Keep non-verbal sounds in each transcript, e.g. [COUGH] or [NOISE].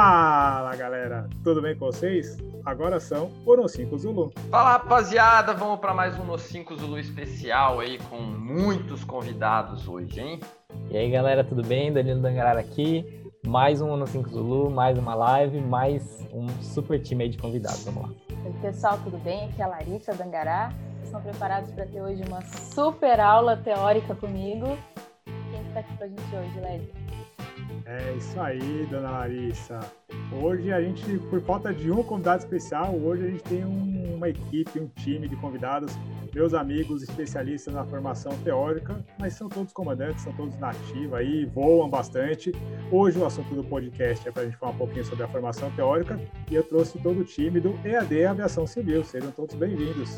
Fala galera, tudo bem com vocês? Agora são o No 5 Zulu. Fala rapaziada, vamos para mais um No 5 Zulu especial aí com muitos convidados hoje, hein? E aí galera, tudo bem? Danilo Dangarara aqui. Mais um No 5 Zulu, mais uma live, mais um super time aí de convidados. Vamos lá. Oi pessoal, tudo bem? Aqui é a Larissa Dangará. Estão preparados para ter hoje uma super aula teórica comigo? Quem está aqui para a gente hoje, Léo? É isso aí, dona Larissa. Hoje a gente, por falta de um convidado especial, hoje a gente tem um, uma equipe, um time de convidados, meus amigos especialistas na formação teórica, mas são todos comandantes, são todos nativos aí, voam bastante. Hoje o assunto do podcast é para a gente falar um pouquinho sobre a formação teórica e eu trouxe todo o time do EAD Aviação Civil. Sejam todos bem-vindos.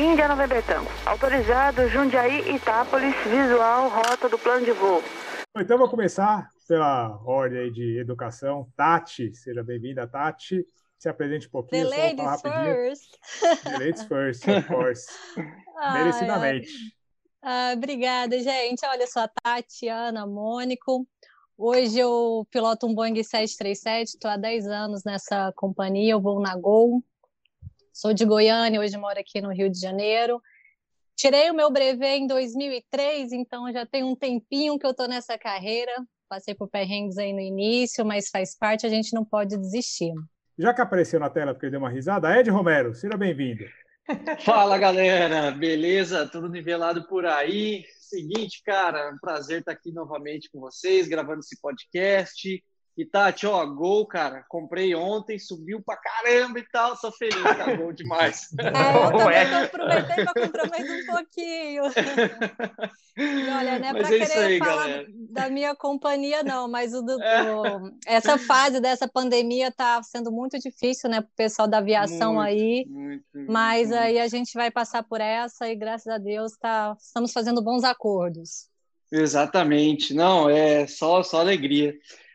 Índia November Tango. Autorizado Jundiaí, Itápolis, visual, rota do plano de voo. Então, vou começar pela ordem de educação. Tati, seja bem-vinda, Tati. Se apresente um pouquinho. The ladies first. The ladies first, of course. [LAUGHS] Merecidamente. Ah, obrigada, gente. Olha, eu sou a Tatiana Mônico. Hoje eu piloto um Boeing 737, estou há 10 anos nessa companhia, eu vou na Gol, Sou de Goiânia, hoje moro aqui no Rio de Janeiro. Tirei o meu brevet em 2003, então já tem um tempinho que eu estou nessa carreira. Passei por perrengues aí no início, mas faz parte, a gente não pode desistir. Já que apareceu na tela porque deu uma risada, Ed Romero, seja bem-vindo. [LAUGHS] Fala galera, beleza? Tudo nivelado por aí. Seguinte, cara, um prazer estar aqui novamente com vocês, gravando esse podcast. E Tati, ó, gol, cara, comprei ontem, subiu pra caramba e tal, sou feliz, tá bom demais. [LAUGHS] É, eu também tô aproveitei para comprar mais um pouquinho. [LAUGHS] E olha, não é para é querer aí, falar galera. da minha companhia, não, mas o do, é. o, essa fase dessa pandemia tá sendo muito difícil, né, pro pessoal da aviação muito, aí. Muito, mas muito, aí a gente vai passar por essa e graças a Deus tá, estamos fazendo bons acordos. Exatamente, não, é só, só alegria.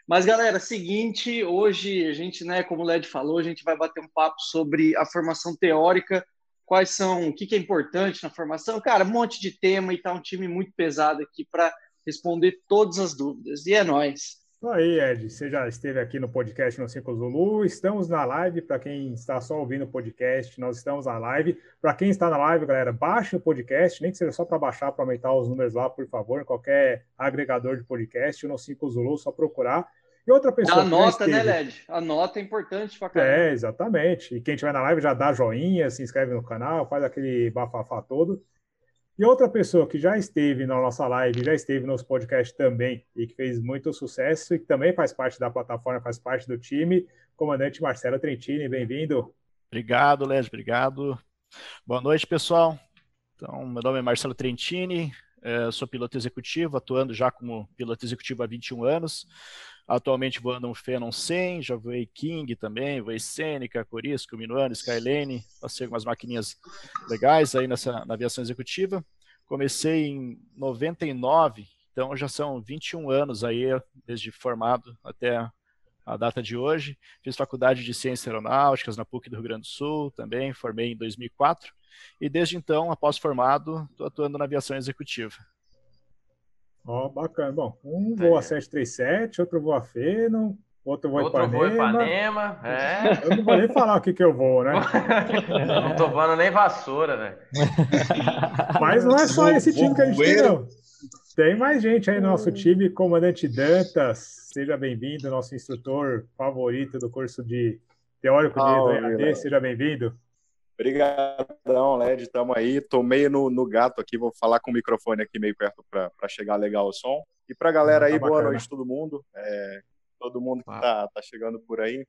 Mas, galera, seguinte, hoje a gente, né, como o Led falou, a gente vai bater um papo sobre a formação teórica, quais são, o que, que é importante na formação. Cara, um monte de tema e tá um time muito pesado aqui para responder todas as dúvidas. E é nóis. Isso aí, Ed. Você já esteve aqui no podcast no Cinco Zulu. Estamos na live. Para quem está só ouvindo o podcast, nós estamos na live. Para quem está na live, galera, baixe o podcast, nem que seja só para baixar, para aumentar os números lá, por favor, em qualquer agregador de podcast, no Cinco Zulu, só procurar. E outra pessoa. A nota, né, Led? A nota é importante para caramba. É, exatamente. E quem estiver na live já dá joinha, se inscreve no canal, faz aquele bafafá todo. E outra pessoa que já esteve na nossa live, já esteve nos podcasts também, e que fez muito sucesso, e que também faz parte da plataforma, faz parte do time, comandante Marcelo Trentini, bem-vindo. Obrigado, Led, obrigado. Boa noite, pessoal. Então, meu nome é Marcelo Trentini, eh, sou piloto executivo, atuando já como piloto executivo há 21 anos. Atualmente voando um Phenom 100, já voei King também, voei Seneca, Corisco, Minuano, Skylane, passei algumas maquininhas legais aí nessa, na aviação executiva. Comecei em 99, então já são 21 anos aí, desde formado até a data de hoje. Fiz faculdade de Ciências Aeronáuticas na PUC do Rio Grande do Sul, também formei em 2004. E desde então, após formado, estou atuando na aviação executiva. Ó, oh, bacana. Bom, um voa é. 737, outro voa Feno, outro voa outro Ipanema. Outro voa Ipanema, é. Eu não vou nem falar o que que eu vou, né? [LAUGHS] não tô voando nem vassoura, velho. [LAUGHS] Mas não é só esse time que a gente tem, não. Tem mais gente aí no nosso time, comandante Dantas, seja bem-vindo, nosso instrutor favorito do curso de teórico de oh, EAD, seja bem-vindo. Obrigadão, Led, estamos aí. Tô meio no, no, gato aqui, vou falar com o microfone aqui meio perto para chegar legal o som. E para galera aí, tá boa noite todo mundo. É, todo mundo que está tá chegando por aí.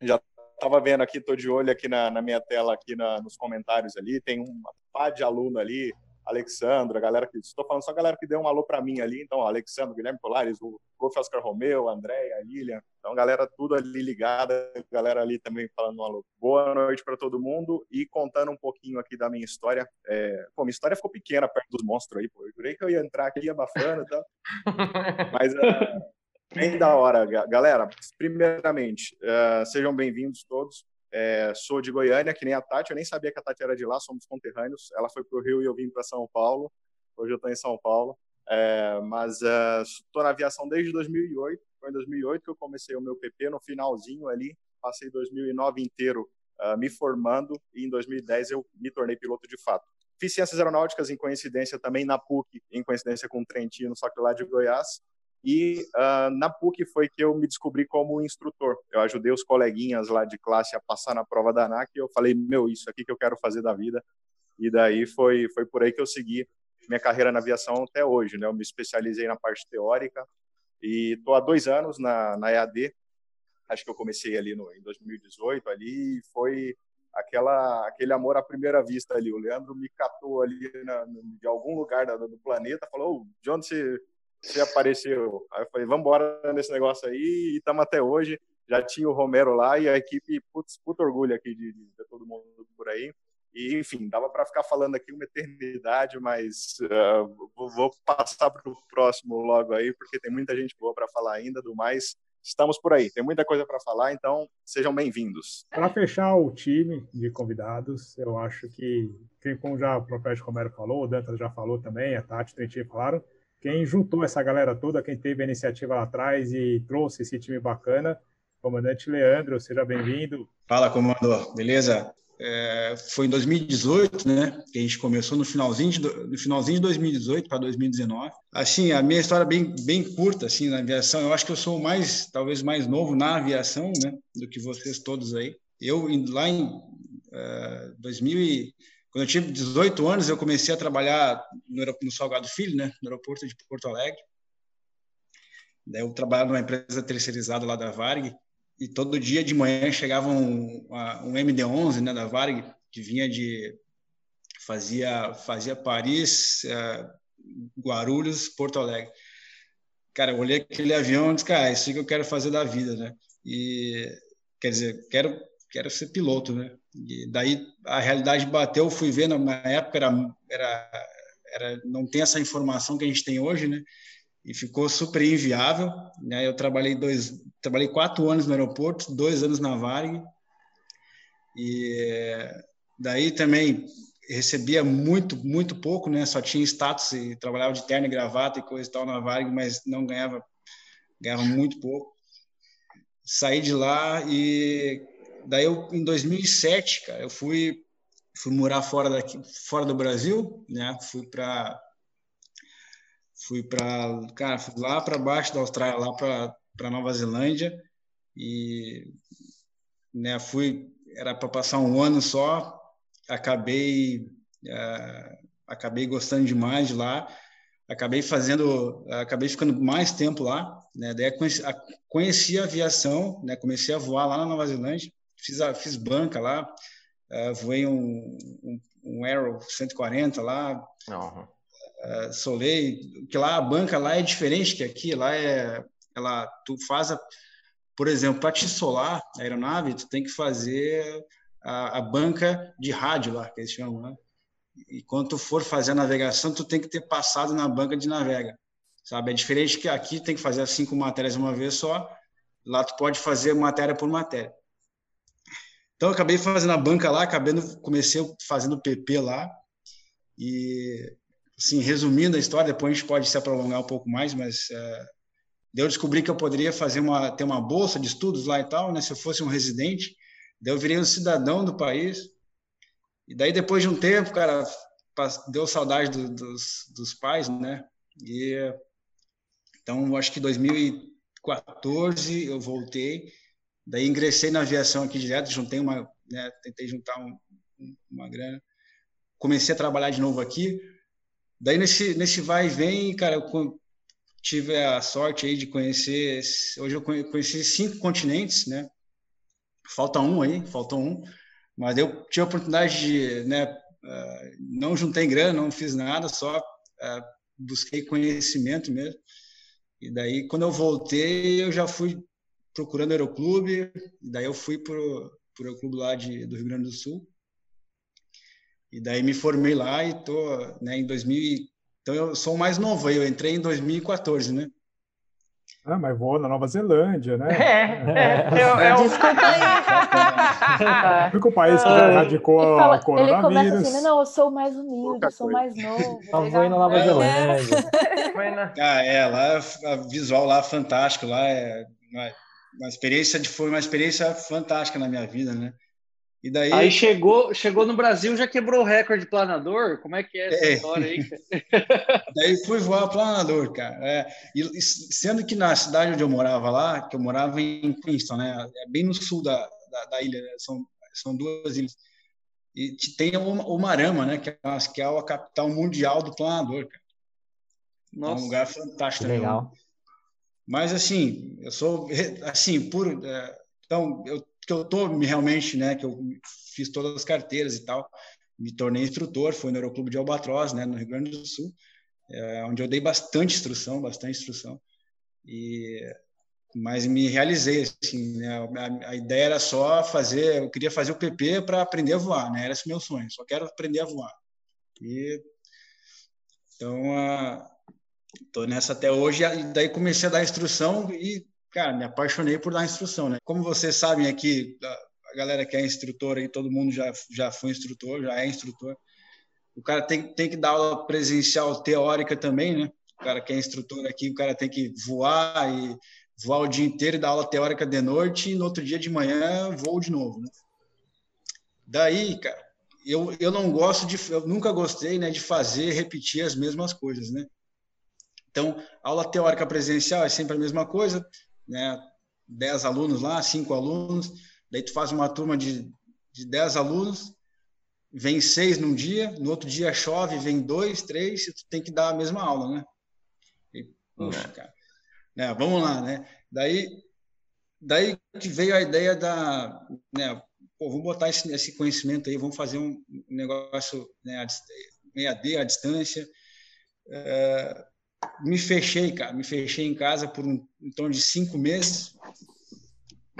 Já estava vendo aqui, tô de olho aqui na, na minha tela, aqui na, nos comentários ali, tem uma pá de aluno ali Alexandre, a galera que. Estou falando só a galera que deu um alô para mim ali. Então, Alexandre, Guilherme Polares, o Golf Oscar Romeu, André, a Lilian. Então, galera tudo ali ligada, galera ali também falando um alô. Boa noite para todo mundo e contando um pouquinho aqui da minha história. É... Pô, minha história ficou pequena perto dos monstros aí, pô. Eu jurei que eu ia entrar aqui abafando e tal. [LAUGHS] Mas. Uh... Bem da hora, galera. Primeiramente, uh, sejam bem-vindos todos. É, sou de Goiânia, que nem a Tati. Eu nem sabia que a Tati era de lá, somos conterrâneos. Ela foi para o Rio e eu vim para São Paulo. Hoje eu estou em São Paulo. É, mas estou é, na aviação desde 2008. Foi em 2008 que eu comecei o meu PP, no finalzinho ali, passei 2009 inteiro uh, me formando e em 2010 eu me tornei piloto de fato. Fiz ciências aeronáuticas em coincidência também na PUC, em coincidência com o Trentino, só que lá de Goiás. E uh, na PUC foi que eu me descobri como instrutor. Eu ajudei os coleguinhas lá de classe a passar na prova da ANAC e eu falei, meu, isso aqui que eu quero fazer da vida. E daí foi, foi por aí que eu segui minha carreira na aviação até hoje. Né? Eu me especializei na parte teórica e estou há dois anos na, na EAD. Acho que eu comecei ali no, em 2018 ali e foi aquela aquele amor à primeira vista ali. O Leandro me catou ali na, de algum lugar do, planeta, falou: oh, de onde você, você apareceu? Aí eu falei: vamos embora nesse negócio aí e estamos até hoje. Já tinha o Romero lá e a equipe, putz, puto orgulho aqui de, de, de todo mundo por aí. E, enfim, dava para ficar falando aqui uma eternidade, mas uh, vou passar para o próximo logo aí, porque tem muita gente boa para falar ainda. Do mais, estamos por aí. Tem muita coisa para falar, então sejam bem-vindos. Para fechar o time de convidados, eu acho que, quem, como já o Professor Romero falou, o Dantas já falou também, a Tati, Trentinho falaram, quem juntou essa galera toda, quem teve a iniciativa lá atrás e trouxe esse time bacana, comandante Leandro, seja bem-vindo. Fala, comandante, beleza? é, foi em 2018, né? Que a gente começou no finalzinho de, no finalzinho de 2018 para 2019. Assim, a minha história é bem bem curta assim na aviação. Eu acho que eu sou mais talvez mais novo na aviação, né? Do que vocês todos aí. Eu lá em uh, 2000 e, quando eu tive 18 anos, eu comecei a trabalhar no, no Salgado Filho, né? No aeroporto de Porto Alegre. Daí eu trabalhava numa empresa terceirizada lá da Varg e todo dia de manhã chegava um, um MD-11 né, da Varg, que vinha de... fazia, fazia Paris, uh, Guarulhos, Porto Alegre. Cara, eu olhei aquele avião e disse, cara, é isso que eu quero fazer da vida, né? E, quer dizer, quero, quero ser piloto, né? E daí a realidade bateu, fui ver, na época era, era, era, não tem essa informação que a gente tem hoje, né? e ficou super inviável. Né? Eu trabalhei dois, trabalhei quatro anos no aeroporto, dois anos na Varg, e daí também recebia muito, muito pouco, né? Só tinha status e trabalhava de terno e gravata e coisa e tal na Varg, mas não ganhava, ganhava muito pouco. Saí de lá e daí eu, em 2007, cara, eu fui fui morar fora daqui, fora do Brasil, né? Fui para fui para cara fui lá para baixo da Austrália lá para para Nova Zelândia e né fui era para passar um ano só acabei uh, acabei gostando demais de lá acabei fazendo acabei ficando mais tempo lá né? Daí conheci, conheci a aviação né? Comecei a voar lá na Nova Zelândia fiz a, fiz banca lá uh, voei um, um, um Arrow 140 lá uhum uh, Soleil, que lá a banca lá é diferente que aqui, lá é ela tu faz a, por exemplo, para te solar a aeronave, tu tem que fazer a, a, banca de rádio lá, que eles chamam, né? E quando tu for fazer a navegação, tu tem que ter passado na banca de navega, sabe? É diferente que aqui tem que fazer as cinco matérias uma vez só, lá tu pode fazer matéria por matéria. Então, eu acabei fazendo a banca lá, acabei, comecei fazendo PP lá, e assim, resumindo a história, depois a gente pode se prolongar um pouco mais, mas uh, eu descobri que eu poderia fazer uma ter uma bolsa de estudos lá e tal, né? Se eu fosse um residente, daí eu virei um cidadão do país. E daí depois de um tempo, cara, deu saudade do, dos, dos pais, né? E então acho que 2014 eu voltei, daí ingressei na aviação aqui direto, juntei uma, né, tentei juntar um, uma grana, comecei a trabalhar de novo aqui Daí nesse, nesse vai e vem, cara, eu tive a sorte aí de conhecer. Hoje eu conheci cinco continentes, né? Falta um aí, falta um. Mas eu tive a oportunidade de, né? Uh, não juntei grana, não fiz nada, só uh, busquei conhecimento mesmo. E daí, quando eu voltei, eu já fui procurando aeroclube. Daí eu fui para o aeroclube lá de, do Rio Grande do Sul. E daí me formei lá e tô, né, em 2000, então eu sou o mais novo, eu entrei em 2014, né? Ah, mas voou na Nova Zelândia, né? É, é, eu, eu... Desculpa aí. O único [LAUGHS] país que já erradicou Ele, o fala, ele coronavírus. começa assim, né? não, eu sou mais humilde, eu sou mais novo. Só Ele foi na Nova já- Zelândia. [LAUGHS] Foi na- Ah, é, lá a visual lá é fantástico, lá é uma, experiência de foi uma experiência fantástica na minha vida, né? E daí Aí chegou, chegou no Brasil, já quebrou o recorde de planador? Como é que é essa É. história aí? [LAUGHS] Daí fui voar planador, cara. É, e, e sendo que na cidade onde eu morava lá, que eu morava em Queenstown, né? É bem no sul da, da, da ilha, né? são, são duas ilhas. E te- tem o, o Marama, né? Que é, a- que é a capital mundial do planador, cara. É um Nossa. lugar fantático. Que também. Mas assim, eu sou assim por é, então eu que eu tô me realmente, né? Que eu fiz todas as carteiras e tal, me tornei instrutor, fui no Aeroclube de Albatroz, né? No Rio Grande do Sul, é, onde eu dei bastante instrução, bastante instrução e mas me realizei assim, né? A, a ideia era só fazer, eu queria fazer o PP para aprender a voar, né? Era esse meu sonho, só quero aprender a voar. E então a Tô nessa até hoje, e daí comecei a dar instrução e, cara, me apaixonei por dar instrução, né? Como vocês sabem aqui, a galera que é instrutor aí, todo mundo já, já foi instrutor, já é instrutor. O cara tem, tem que dar aula presencial teórica também, né? O cara que é instrutor aqui, o cara tem que voar e voar o dia inteiro e dar aula teórica de noite e no outro dia de manhã voo de novo, né? Daí, cara, eu, eu não gosto de, eu nunca gostei, né, de fazer, repetir as mesmas coisas, né? Então, aula teórica presencial é sempre a mesma coisa, né? 10 alunos lá, 5 alunos, daí tu faz uma turma de, de 10 alunos, vem seis num dia, no outro dia chove, vem dois, três, e tu tem que dar a mesma aula, né? E, poxa, cara, né? Vamos lá, né? Daí, daí que veio a ideia da, né? Pô, vamos botar esse, esse conhecimento aí, vamos fazer um negócio, né? A, EAD à distância. É, me fechei, cara, me fechei em casa por um, em torno de cinco meses.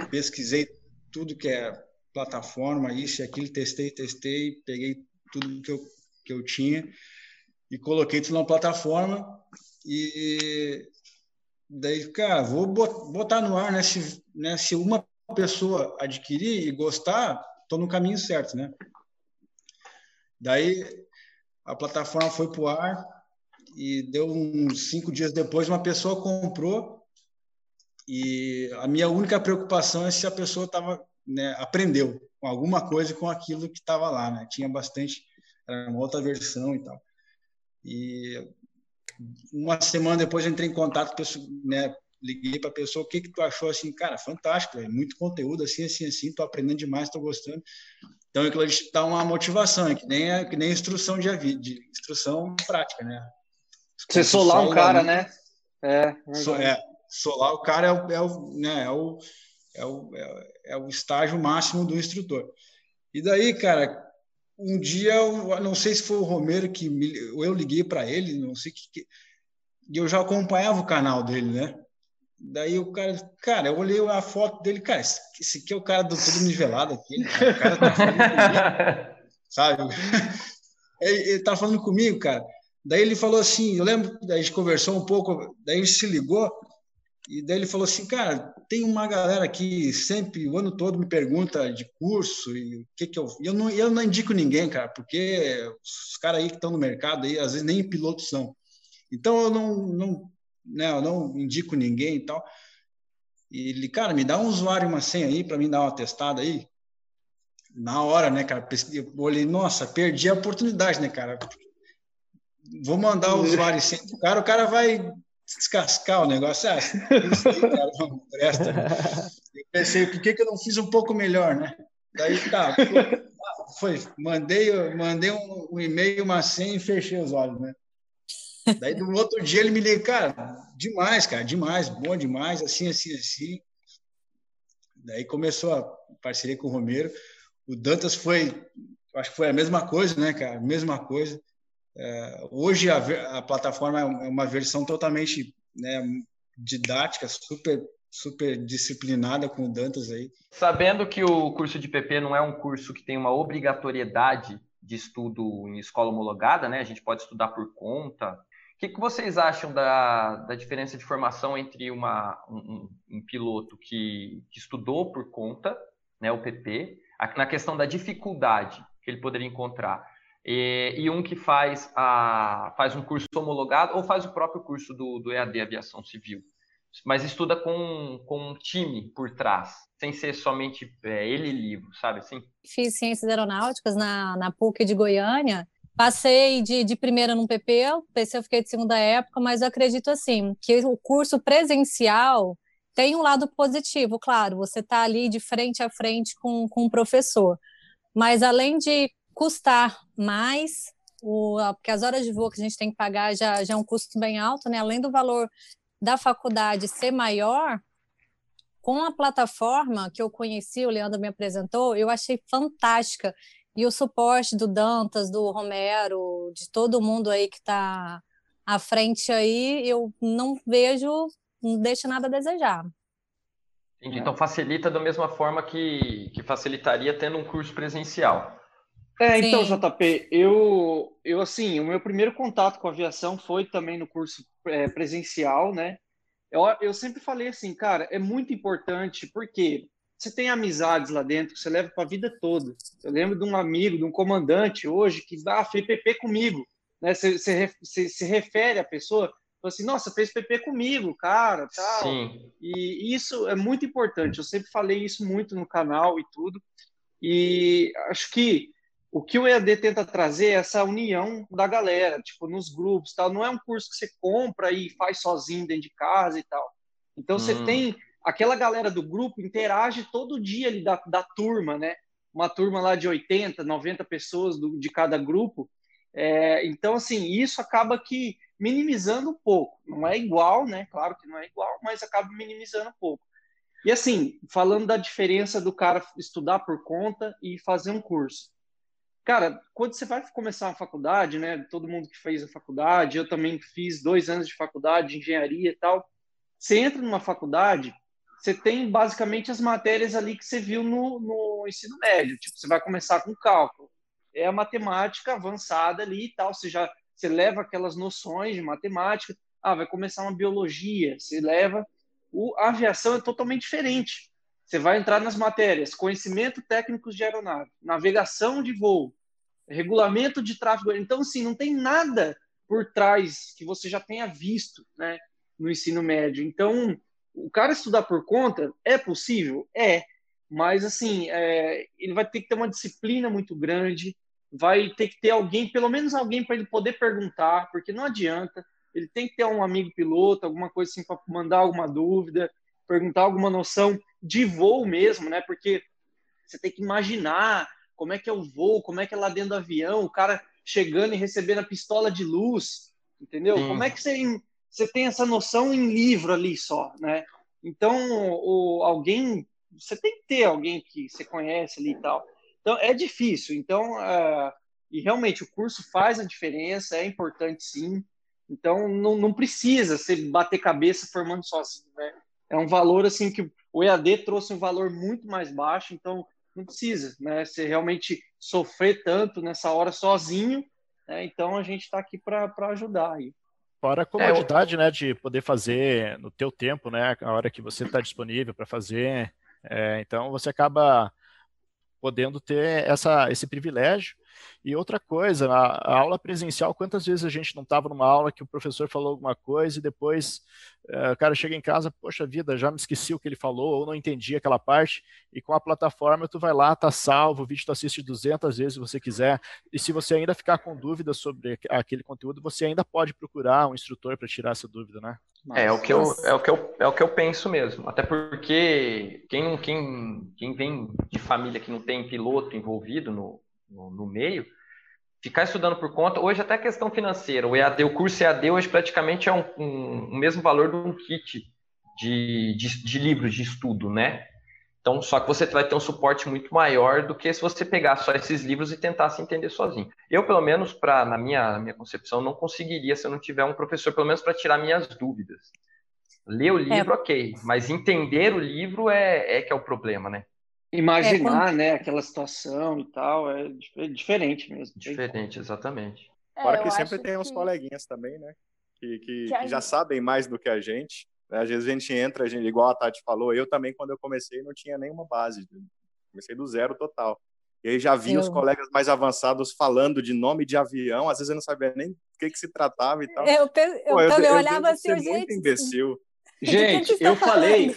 Pesquisei tudo que é plataforma, isso e aquilo, testei, testei, peguei tudo que eu, que eu tinha e coloquei tudo na plataforma. E daí, cara, vou bot- botar no ar, né? Se, né, se uma pessoa adquirir e gostar, estou no caminho certo, né? Daí a plataforma foi para o ar e deu uns cinco dias depois uma pessoa comprou e a minha única preocupação é se a pessoa tava, né, aprendeu com alguma coisa com aquilo que estava lá, né? Tinha bastante, era uma outra versão e tal. E uma semana depois eu entrei em contato, né, liguei para a pessoa, o que que tu achou assim, cara, fantástico, é muito conteúdo assim, assim, assim, tô aprendendo demais, tô gostando. Então aquilo dá uma motivação, é que nem é que nem instrução de, de instrução prática, né? Você solar um cara, né? É, So- é, solar o cara é o, é o, né, é o, é o, é o- é o estágio máximo do instrutor. E daí, cara, um dia, eu não sei se foi o Romero que me, eu liguei para ele, não sei que, que e eu já acompanhava o canal dele, né? Daí o cara, cara, eu olhei a foto dele, cara, esse, esse aqui é o cara do todo nivelado aqui, cara, o cara tá falando comigo, [LAUGHS] sabe? [LAUGHS] Ele, ele tá falando comigo, cara. Daí ele falou assim, eu lembro, daí a gente conversou um pouco, daí gente se ligou, e daí ele falou assim, cara, tem uma galera que sempre, o ano todo, me pergunta de curso e o que que eu... Eu não, eu não indico ninguém, cara, porque os caras aí que estão no mercado aí, às vezes nem pilotos são. Então eu não, não, né, eu não indico ninguém e tal. E ele, cara, me dá um usuário e uma senha aí para mim dar uma testada aí. Na hora, né, cara? Eu olhei, nossa, perdi a oportunidade, né, cara? Vou mandar o usuário e senha pro cara, o cara vai descascar o negócio. Ah, isso aí, cara, não presta. Eu pensei, por que, que eu não fiz um pouco melhor, né? Daí tá, foi, mandei, mandei um, um e-mail, uma senha e fechei os olhos, né? Daí no outro dia ele me liga, cara, demais, cara, demais, bom demais, assim, assim, assim. Daí começou a parceria com o Romero. O Dantas foi, acho que foi a mesma coisa, né, cara? Mesma coisa. É, hoje a, a, plataforma é uma versão totalmente né, didática, super super disciplinada com o Dantas aí. Sabendo que o curso de PP não é um curso que tem uma obrigatoriedade de estudo em escola homologada, né? A gente pode estudar por conta. que, que vocês acham da, da diferença de formação entre uma, um, um piloto que, que, estudou por conta, né, o PP, na questão da dificuldade que ele poderia encontrar, e, e, um que faz, a, faz um curso homologado ou faz o próprio curso do, do EAD Aviação Civil, mas estuda com, com um time por trás, sem ser somente é, ele livro, sabe assim? Fiz Ciências Aeronáuticas na, na PUC de Goiânia. Passei de, de primeira no PP, PC eu fiquei de segunda época, mas eu acredito assim que o curso presencial tem um lado positivo, claro, você está ali de frente a frente com, com o professor, mas além de custar mais, o, porque as horas de voo que a gente tem que pagar já, já é um custo bem alto, né? Além do valor da faculdade ser maior, com a plataforma que eu conheci, o Leandro me apresentou, eu achei fantástica. E o suporte do Dantas, do Romero, de todo mundo aí que está à frente aí, eu não vejo, não deixa nada a desejar. Entendi. Então facilita da mesma forma que, que facilitaria tendo um curso presencial. É, então, Sim. JP, eu, eu assim, o meu primeiro contato com a aviação foi também no curso é, presencial, né? Eu, eu sempre falei assim, cara, é muito importante, porque você tem amizades lá dentro que você leva para a vida toda. Eu lembro de um amigo, de um comandante hoje que ah, fez PP comigo. Né? Você, você, você se refere à pessoa, fala assim, nossa, fez PP comigo, cara, tal. Sim. E isso é muito importante. Eu sempre falei isso muito no canal e tudo. E acho que o que o EAD tenta trazer é essa união da galera, tipo, nos grupos, tal. Não é um curso que você compra e faz sozinho dentro de casa e tal. Então, hum. você tem aquela galera do grupo interage todo dia ali da, da turma, né? Uma turma lá de 80, 90 pessoas do, de cada grupo. É, então, assim, isso acaba que minimizando um pouco. Não é igual, né? Claro que não é igual, mas acaba minimizando um pouco. E assim, falando da diferença do cara estudar por conta e fazer um curso. Cara, quando você vai começar a faculdade, né? Todo mundo que fez a faculdade, eu também fiz dois anos de faculdade de engenharia e tal. Você entra numa faculdade, você tem basicamente as matérias ali que você viu no, no ensino médio. Tipo, você vai começar com cálculo. É a matemática avançada ali e tal. Você já você leva aquelas noções de matemática. Ah, vai começar uma biologia. Você leva. O, a aviação é totalmente diferente. Você vai entrar nas matérias conhecimento técnico de aeronave, navegação de voo, regulamento de tráfego. Então, assim, não tem nada por trás que você já tenha visto né, no ensino médio. Então, o cara estudar por conta é possível? É. Mas, assim, é, ele vai ter que ter uma disciplina muito grande, vai ter que ter alguém, pelo menos alguém para ele poder perguntar, porque não adianta. Ele tem que ter um amigo piloto, alguma coisa assim para mandar alguma dúvida, perguntar alguma noção de voo mesmo, né? Porque você tem que imaginar como é que é o voo, como é que é lá dentro do avião, o cara chegando e recebendo a pistola de luz, entendeu? Como é que você você tem essa noção em livro ali só, né? Então, o, alguém, você tem que ter alguém que você conhece ali e tal. Então, é difícil. Então, uh, e realmente o curso faz a diferença, é importante sim. Então, não, não precisa você bater cabeça formando sozinho, né? É um valor assim que o EAD trouxe um valor muito mais baixo, então não precisa, né? Você realmente sofrer tanto nessa hora sozinho, né? Então a gente está aqui para ajudar aí. Fora a comodidade, é, eu... né, de poder fazer no teu tempo, né, a hora que você está disponível para fazer. É, então você acaba podendo ter essa, esse privilégio e outra coisa, a, a, aula presencial, quantas vezes a gente não estava numa aula que o professor falou alguma coisa e depois uh, o cara chega em casa, poxa vida, já me esqueci o que ele falou ou não entendi aquela parte e com a plataforma tu vai lá, tá salvo, o vídeo tu assiste 200 vezes se você quiser e se você ainda ficar com dúvidas sobre aquele conteúdo, você ainda pode procurar um instrutor para tirar essa dúvida, né? É, é, o que eu, é, o que eu, é o que eu penso mesmo. Até porque quem, quem, quem vem de família que não tem piloto envolvido no, no, no meio, ficar estudando por conta, hoje até questão financeira, o EAD, o curso EAD hoje praticamente é um, um, o mesmo valor de um kit de, de, de livros de estudo, né? Então, só que você vai ter um suporte muito maior do que se você pegar só esses livros e tentar se entender sozinho. Eu, pelo menos, pra, na, minha, na minha concepção, não conseguiria se eu não tiver um professor, pelo menos para tirar minhas dúvidas. Ler o é. livro, é. ok, mas entender o livro é, é que é o problema, né? Imaginar, é, quando... né, aquela situação e tal, é, é diferente mesmo. Diferente, exatamente. É, Fora que sempre tem uns coleguinhas também, né? que, que, que já sabem mais do que a gente. Né? Às vezes a gente entra, a gente, igual a Tati falou, eu também, quando eu comecei, não tinha nenhuma base. Comecei do zero total. E aí já vi eu... os colegas mais avançados falando de nome de avião, às vezes eu não sabia nem do que, que se tratava e tal. Eu, eu, Pô, eu também eu, olhava assim, gente... muito imbecil. Gente, eu tá falei,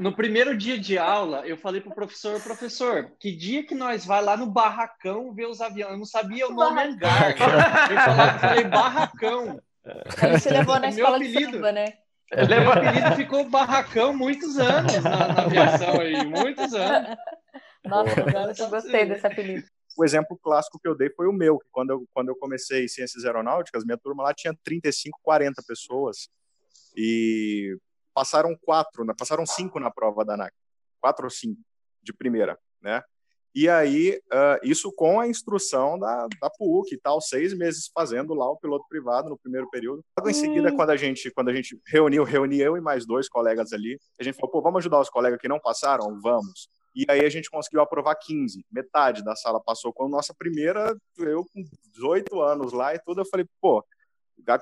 no primeiro dia de aula, eu falei pro professor, professor, que dia que nós vai lá no barracão ver os aviões? Eu não sabia o nome hangar. Eu falei, barracão. A gente levou na escola apelido, de samba, né? Meu apelido ficou barracão muitos anos na, na aviação aí, muitos anos. Nossa, eu gostei desse apelido. O exemplo clássico que eu dei foi o meu, que quando eu, quando eu comecei ciências aeronáuticas, minha turma lá tinha 35, 40 pessoas e passaram quatro, passaram cinco na prova da ANAC, quatro ou cinco de primeira, né? E aí, uh, isso com a instrução da, da PUC e tal, seis meses fazendo lá o piloto privado no primeiro período. Logo em seguida, hum. quando a gente quando a gente reuniu, reuni eu e mais dois colegas ali, a gente falou, pô, vamos ajudar os colegas que não passaram? Vamos. E aí a gente conseguiu aprovar 15, metade da sala passou. Com a nossa primeira, eu com 18 anos lá e tudo, eu falei, pô,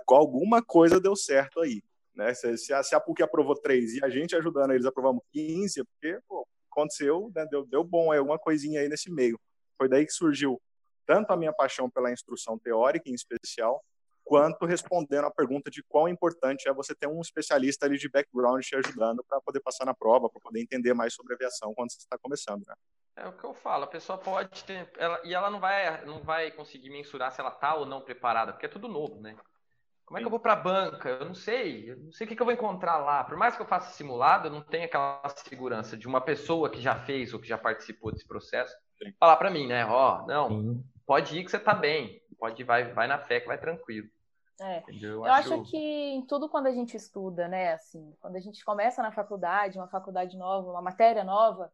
alguma coisa deu certo aí. Né? Se, se, a, se a PUC aprovou 3 e a gente ajudando eles aprovamos 15, é porque pô, aconteceu, né? deu, deu bom, é uma coisinha aí nesse meio. Foi daí que surgiu tanto a minha paixão pela instrução teórica em especial, quanto respondendo a pergunta de quão importante é você ter um especialista ali de background te ajudando para poder passar na prova, para poder entender mais sobre aviação quando você está começando, né? É o que eu falo, a pessoa pode ter, ela, e ela não vai, não vai conseguir mensurar se ela tá ou não preparada, porque é tudo novo, né? Como é que eu vou para a banca? Eu não sei. Eu não sei o que, que, eu vou encontrar lá. Por mais que eu faça simulado, eu não tenho aquela segurança de uma pessoa que já fez ou que já participou desse processo Sim. falar para mim, né? Ó, oh, não, Sim. pode ir que você tá bem. Pode ir, vai, vai na fé que vai tranquilo. É. Eu, eu acho... acho... que em tudo quando a gente estuda, né? Assim, quando a gente começa na faculdade, uma faculdade nova, uma matéria nova,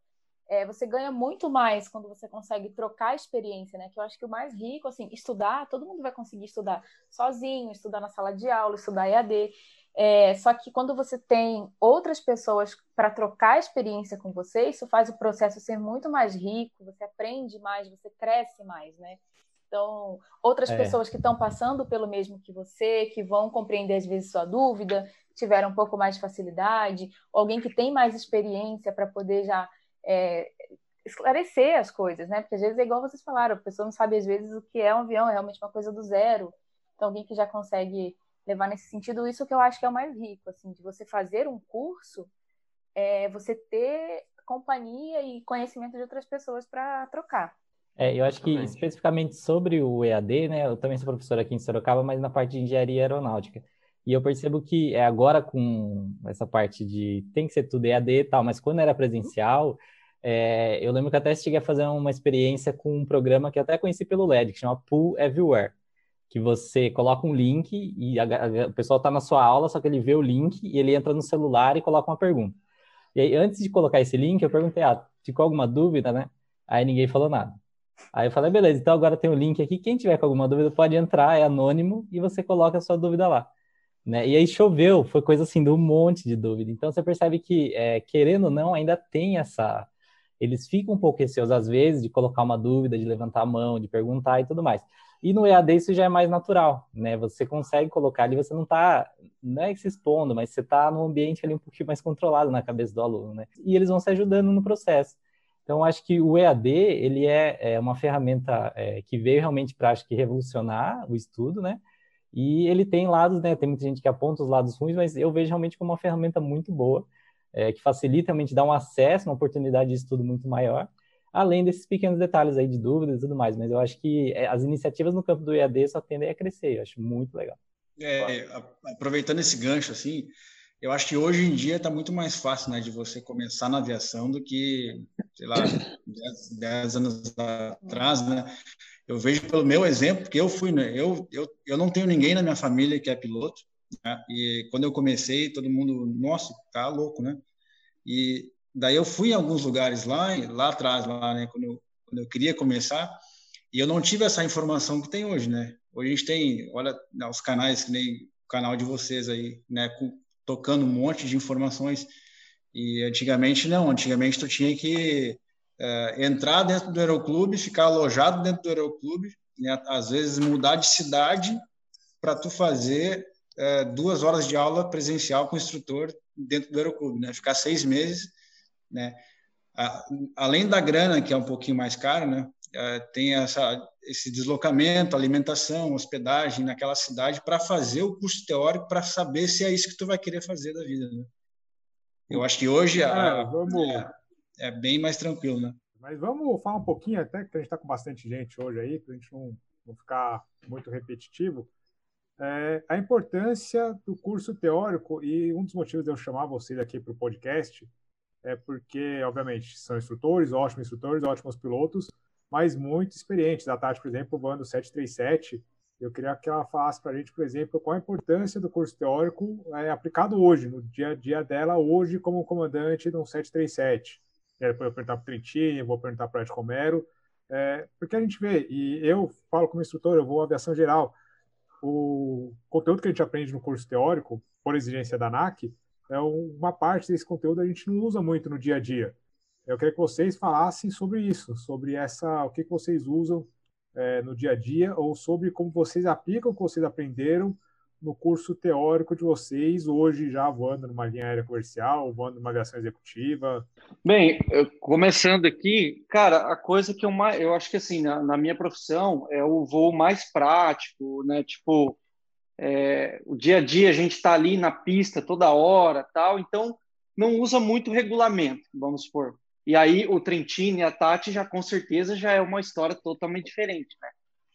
é, você ganha muito mais quando você consegue trocar experiência, né? Que eu acho que o mais rico, assim, estudar, todo mundo vai conseguir estudar sozinho, estudar na sala de aula, estudar EAD. É, só que quando você tem outras pessoas para trocar experiência com você, isso faz o processo ser muito mais rico, você aprende mais, você cresce mais, né? Então, outras é. pessoas que estão passando pelo mesmo que você, que vão compreender às vezes sua dúvida, tiveram um pouco mais de facilidade, alguém que tem mais experiência para poder já é, esclarecer as coisas, né? Porque às vezes é igual vocês falaram, a pessoa não sabe às vezes o que é um avião, é realmente uma coisa do zero. Então, alguém que já consegue levar nesse sentido, isso que eu acho que é o mais rico, assim, de você fazer um curso, é você ter companhia e conhecimento de outras pessoas para trocar. É, eu acho que especificamente sobre o EAD, né? Eu também sou professor aqui em Sorocaba, mas na parte de engenharia aeronáutica. E eu percebo que é agora com essa parte de tem que ser tudo EAD e tal, mas quando era presencial, é, eu lembro que até cheguei a fazer uma experiência com um programa que até conheci pelo LED, que chama Pool Everywhere, que você coloca um link e a, a, o pessoal está na sua aula, só que ele vê o link e ele entra no celular e coloca uma pergunta. E aí, antes de colocar esse link, eu perguntei, ah, ficou alguma dúvida, né? Aí ninguém falou nada. Aí eu falei, beleza, então agora tem o link aqui, quem tiver com alguma dúvida pode entrar, é anônimo, e você coloca a sua dúvida lá. Né? E aí choveu, foi coisa assim de um monte de dúvida. Então você percebe que, é, querendo ou não, ainda tem essa. Eles ficam um pouco receosos, às vezes, de colocar uma dúvida, de levantar a mão, de perguntar e tudo mais. E no EAD isso já é mais natural, né? Você consegue colocar ali, você não está, não é se expondo, mas você está num ambiente ali um pouquinho mais controlado na cabeça do aluno, né? E eles vão se ajudando no processo. Então, acho que o EAD, ele é, é uma ferramenta é, que veio realmente para, acho que, revolucionar o estudo, né? E ele tem lados, né? Tem muita gente que aponta os lados ruins, mas eu vejo realmente como uma ferramenta muito boa, é, que facilita realmente dar um acesso, uma oportunidade de estudo muito maior, além desses pequenos detalhes aí de dúvidas e tudo mais. Mas eu acho que é, as iniciativas no campo do EAD só tendem a crescer, eu acho muito legal. É, aproveitando esse gancho, assim, eu acho que hoje em dia está muito mais fácil, né, de você começar na aviação do que, sei lá, 10 anos atrás, né? eu vejo pelo meu exemplo, porque eu fui, né, eu, eu, eu não tenho ninguém na minha família que é piloto, né? e quando eu comecei, todo mundo, nossa, tá louco, né? E daí eu fui em alguns lugares lá, lá atrás, lá, né, quando eu, quando eu queria começar, e eu não tive essa informação que tem hoje, né? Hoje a gente tem, olha, né, os canais, que nem o canal de vocês aí, né, tocando um monte de informações, e antigamente não, antigamente tu tinha que é, entrar dentro do aeroclube, ficar alojado dentro do aeroclube, né? às vezes mudar de cidade para tu fazer é, duas horas de aula presencial com o instrutor dentro do aeroclube, né? Ficar seis meses, né? além da grana, que é um pouquinho mais cara, né? É, tem essa, esse deslocamento, alimentação, hospedagem naquela cidade para fazer o curso teórico para saber se é isso que tu vai querer fazer da vida, né? Eu acho que hoje a, vamos... é, é, bem mais tranquilo, né? Mas vamos falar um pouquinho, até que a gente está com bastante gente hoje aí, para a gente não, não ficar muito repetitivo. É, a importância do curso teórico, e um dos motivos de eu chamar vocês aqui para o podcast é porque, obviamente, são instrutores, ótimos instrutores, ótimos pilotos, mas muito experientes. A Tati, por exemplo, voando 737, eu queria que ela falasse para a gente, por exemplo, qual a importância do curso teórico é, aplicado hoje, no dia a dia dela, hoje, como comandante de um 737. É, depois eu vou perguntar para o Trentini, vou perguntar para o Romero, é, porque a gente vê, e eu falo como instrutor, eu vou aviação geral, o conteúdo que a gente aprende no curso teórico, por exigência da ANAC, é uma parte desse conteúdo a gente não usa muito no dia a dia. Eu queria que vocês falassem sobre isso, sobre essa, o que, que vocês usam é, no dia a dia, ou sobre como vocês aplicam o que vocês aprenderam no curso teórico de vocês, hoje já voando numa linha aérea comercial, voando numa aviação executiva? Bem, começando aqui, cara, a coisa que eu mais, eu acho que assim, na, na minha profissão, é o voo mais prático, né? Tipo, é, o dia a dia a gente está ali na pista toda hora, tal, então não usa muito regulamento, vamos supor. E aí o Trentino e a Tati já com certeza já é uma história totalmente diferente, né?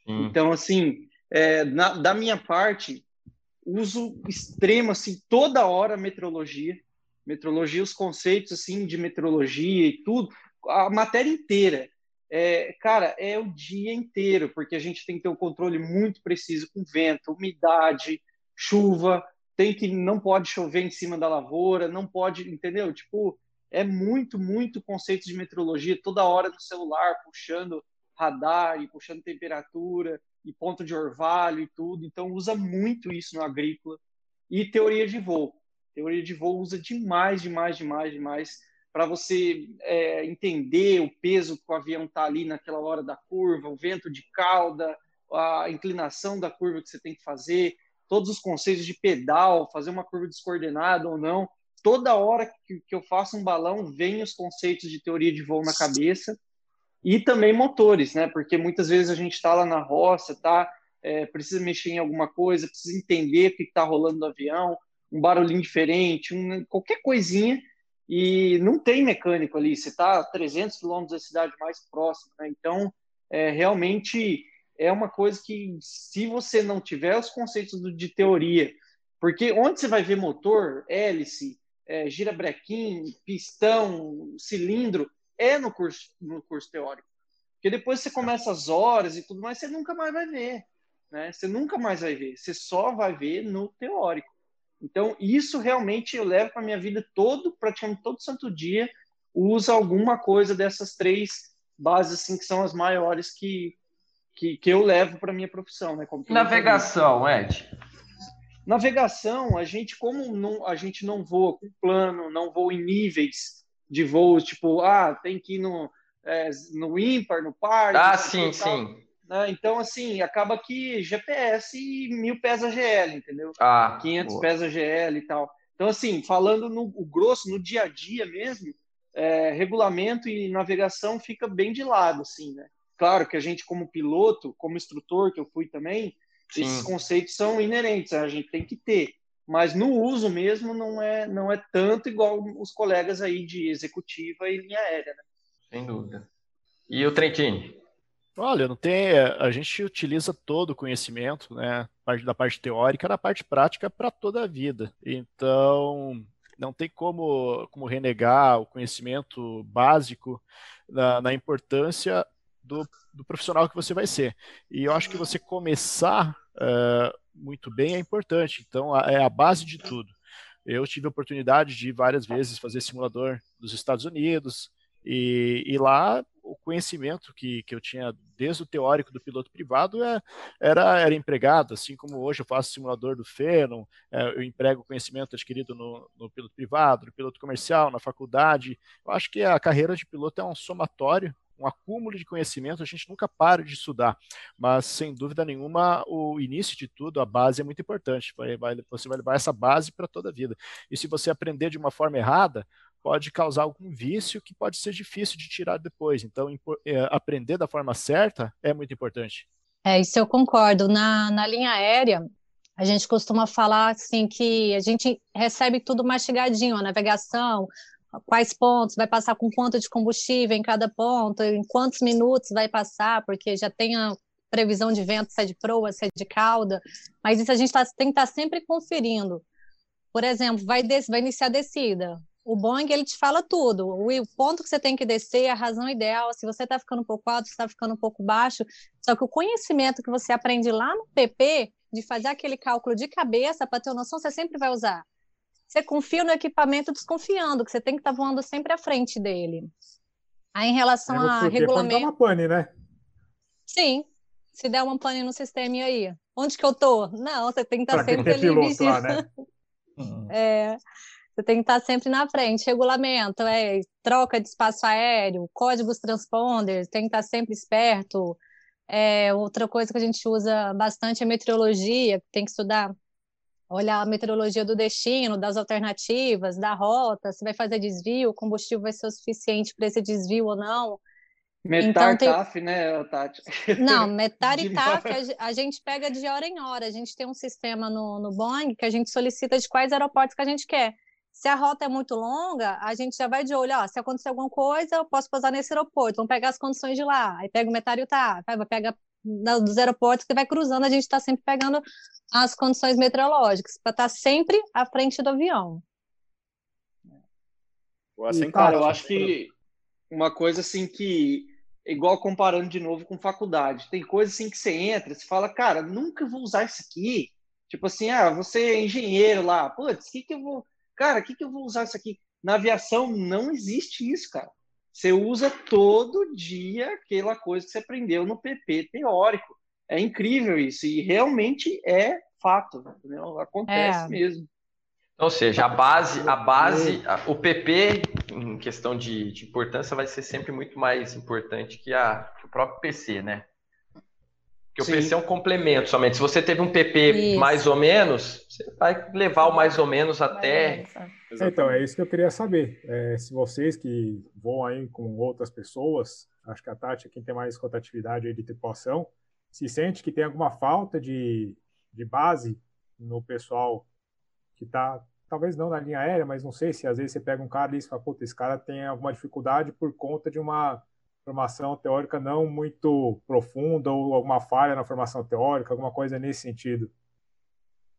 Hum. Então assim, é, na, da minha parte, uso extremo assim toda hora metrologia, metrologia, os conceitos assim de metrologia e tudo, a matéria inteira. É, cara, é o dia inteiro, porque a gente tem que ter um controle muito preciso com vento, umidade, chuva, tem que não pode chover em cima da lavoura, não pode, entendeu? Tipo, é muito, muito conceito de meteorologia toda hora no celular, puxando radar e puxando temperatura e ponto de orvalho e tudo. Então usa muito isso no agrícola e teoria de voo. Teoria de voo usa demais, demais, demais, demais para você é, entender o peso que o avião está ali naquela hora da curva, o vento de cauda, a inclinação da curva que você tem que fazer, todos os conceitos de pedal, fazer uma curva descoordenada ou não toda hora que, que eu faço um balão, vem os conceitos de teoria de voo na cabeça e também motores, né? Porque muitas vezes a gente está lá na roça, tá? É, precisa mexer em alguma coisa, precisa entender o que está rolando no avião, um barulhinho diferente, um, qualquer coisinha, e não tem mecânico ali, você está a 300 quilômetros da cidade mais próxima, né? Então, é, realmente é uma coisa que, se você não tiver os conceitos de teoria, porque onde você vai ver motor, hélice, é, girabrequim, pistão, cilindro, é no curso, no curso teórico. Porque depois você começa as horas e tudo mais, você nunca mais vai ver. Né? Você nunca mais vai ver. Você só vai ver no teórico. Então, isso realmente eu levo para minha vida todo, praticamente todo santo dia, usa alguma coisa dessas três bases assim que são as maiores que, que, que eu levo para minha profissão, né? Navegação, Ed. Navegação, a gente, como não, a gente não voa com plano, não voa em níveis de voo, tipo, ah, tem que ir no, é, no ímpar, no par. Ah, sim, sim. Né? Então, assim, acaba que GPS e mil pés AGL, entendeu? Ah, 500 boa. pés AGL e tal. Então, assim, falando no grosso, no dia a dia mesmo, é, regulamento e navegação fica bem de lado, assim, né? Claro que a gente, como piloto, como instrutor, que eu fui também, Sim. Esses conceitos são inerentes, a gente tem que ter. Mas no uso mesmo não é, não é tanto igual os colegas aí de executiva e linha aérea. Né? Sem dúvida. E o Trentini? Olha, não tem. É, a gente utiliza todo o conhecimento, né? Parte da parte teórica da parte prática para toda a vida. Então, não tem como, como renegar o conhecimento básico na, na importância do, do, profissional que você vai ser. E eu acho que você começar uh, muito bem é importante. Então, é a base de tudo. Eu tive a oportunidade de várias vezes fazer simulador dos Estados Unidos, e, e lá o conhecimento que, que eu tinha desde o teórico do piloto privado é, era, era empregado, assim como hoje eu faço simulador do Fenon, é, eu emprego conhecimento adquirido no, no, piloto privado, no piloto comercial, na faculdade. Eu acho que a carreira de piloto é um somatório um acúmulo de conhecimento, a gente nunca para de estudar, mas sem dúvida nenhuma, o início de tudo, a base é muito importante. Você vai levar essa base para toda a vida. E se você aprender de uma forma errada, pode causar algum vício que pode ser difícil de tirar depois. Então, é, aprender da forma certa é muito importante. É, isso eu concordo. Na, na linha aérea, a gente costuma falar assim que a gente recebe tudo mastigadinho, a navegação, quais pontos, vai passar com quanto de combustível em cada ponto, em quantos minutos vai passar, porque já tem a previsão de vento, se é de proa, se é de cauda, mas isso a gente tá, tem que estar tá sempre conferindo. Por exemplo, vai, des, vai iniciar a descida. O Boeing, ele te fala tudo. O, o ponto que você tem que descer, a razão ideal, se você está ficando um pouco alto, se está ficando um pouco baixo. Só que o conhecimento que você aprende lá no PP, de fazer aquele cálculo de cabeça, para ter noção, você sempre vai usar. Você confia no equipamento desconfiando, que você tem que estar tá voando sempre à frente dele. Aí, em relação é, a regulamento. Pode uma pane, né? Sim. Se der uma pane no sistema, e aí? Onde que eu tô? Não, você tem que estar tá sempre ali. Piloto lá, né? é, você tem que estar tá sempre na frente. Regulamento, é troca de espaço aéreo, códigos transponders, tem que estar sempre esperto. É, outra coisa que a gente usa bastante é meteorologia, tem que estudar olhar a meteorologia do destino, das alternativas, da rota, se vai fazer desvio, o combustível vai ser o suficiente para esse desvio ou não. Metar então, TAF, né, Tati? [LAUGHS] Não, metar e TAF a gente pega de hora em hora. A gente tem um sistema no, no Boeing que a gente solicita de quais aeroportos que a gente quer. Se a rota é muito longa, a gente já vai de olho, ó, se acontecer alguma coisa, eu posso pousar nesse aeroporto, vamos pegar as condições de lá. Aí pega o metar e o TAF, aí vai pegar dos aeroportos que vai cruzando, a gente está sempre pegando as condições meteorológicas, para estar tá sempre à frente do avião. Assim, cara, eu acho que uma coisa assim que, igual comparando de novo com faculdade, tem coisa assim que você entra, você fala, cara, nunca vou usar isso aqui. Tipo assim, ah, você é engenheiro lá, putz, que que eu vou, cara, que que eu vou usar isso aqui? Na aviação não existe isso, cara. Você usa todo dia aquela coisa que você aprendeu no PP teórico. É incrível isso, e realmente é fato, entendeu? acontece é. mesmo. Ou seja, a base, a base, o PP, em questão de, de, importância, vai ser sempre muito mais importante que, a, que o próprio PC, né? Porque o PC é um complemento somente. Se você teve um PP isso. mais ou menos, você vai levar o mais ou menos até. Então, é isso que eu queria saber. É, se vocês que vão aí com outras pessoas, acho que a Tati é quem tem mais rotatividade aí de tripulação, se sente que tem alguma falta de, de base no pessoal que está, talvez não na linha aérea, mas não sei se às vezes você pega um cara e diz, puta, esse cara tem alguma dificuldade por conta de uma formação teórica não muito profunda ou alguma falha na formação teórica, alguma coisa nesse sentido.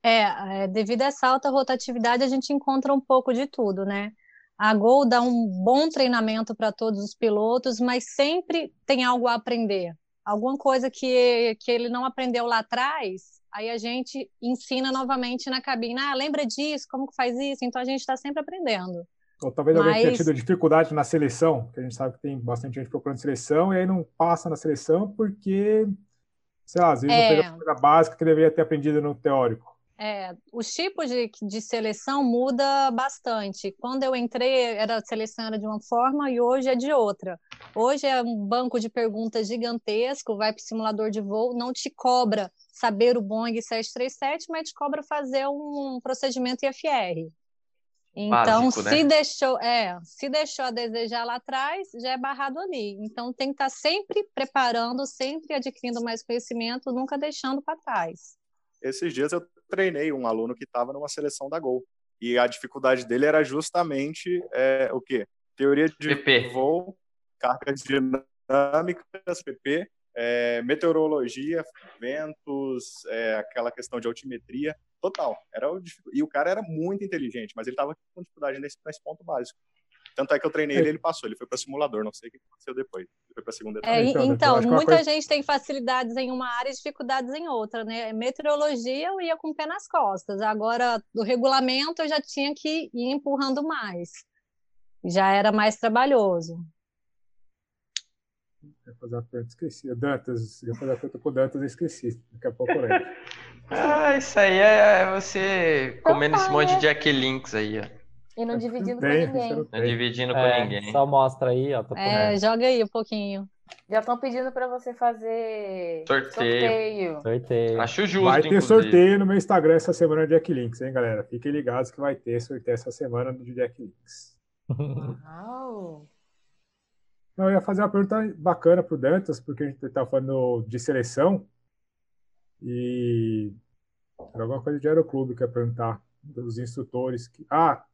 É, é, devido a essa alta rotatividade, a gente encontra um pouco de tudo, né? A Gol dá um bom treinamento para todos os pilotos, mas sempre tem algo a aprender alguma coisa que, que ele não aprendeu lá atrás, aí a gente ensina novamente na cabine. Ah, lembra disso? Como que faz isso? Então a gente está sempre aprendendo. Ou talvez Mas... alguém tenha tido dificuldade na seleção, que a gente sabe que tem bastante gente procurando seleção, e aí não passa na seleção porque, sei lá, às vezes é... não pega a coisa básica que deveria ter aprendido no teórico. É, os tipos de, de seleção muda bastante. Quando eu entrei, era, a seleção era de uma forma e hoje é de outra. Hoje é um banco de perguntas gigantesco, vai para o simulador de voo, não te cobra saber o Boeing 737, mas te cobra fazer um procedimento IFR. Então, Básico, se né? deixou, é, se deixou a desejar lá atrás, já é barrado ali. Então, tem que estar tá sempre preparando, sempre adquirindo mais conhecimento, nunca deixando para trás. Esses dias eu treinei um aluno que estava numa seleção da Gol. E a dificuldade dele era justamente é, o quê? Teoria de PP. voo, cargas dinâmicas, PP, é, meteorologia, ventos, é, aquela questão de altimetria, total. Era o, e o cara era muito inteligente, mas ele estava com dificuldade nesse, nesse ponto básico. Tanto é que eu treinei ele, ele passou, ele foi para simulador, não sei o que aconteceu depois. Ele foi para a segunda etapa. É, então, então muita coisa... gente tem facilidades em uma área e dificuldades em outra, né? Meteorologia eu ia com o pé nas costas. Agora, do regulamento eu já tinha que ir empurrando mais. Já era mais trabalhoso. ia fazer uma pergunta, esqueci. Dantas, ia fazer a pergunta pro Dantas e esqueci. Daqui a pouco eu lembro. [LAUGHS] ah, isso aí é você comendo esse monte de Jack Links aí, ó. E não dividindo com ninguém. Não dividindo com é, ninguém. Só mostra aí, ó. É, joga aí um pouquinho. Já estão pedindo para você fazer sorteio. sorteio. Acho justo. Vai ter inclusive. sorteio no meu Instagram essa semana de Jack Links, hein, galera? Fiquem ligados que vai ter sorteio essa semana do Jack Links. Uau! eu ia fazer uma pergunta bacana pro Dantas, porque a gente estava falando de seleção. E era alguma coisa de aeroclube que ia perguntar dos instrutores. Que... Ah,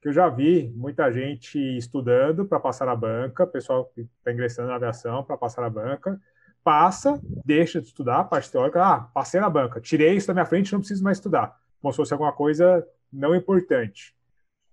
que eu já vi muita gente estudando para passar na banca, pessoal que está ingressando na aviação para passar na banca, passa, deixa de estudar parte teórica, ah, passei na banca, tirei isso da minha frente, não preciso mais estudar, como se fosse alguma coisa não importante.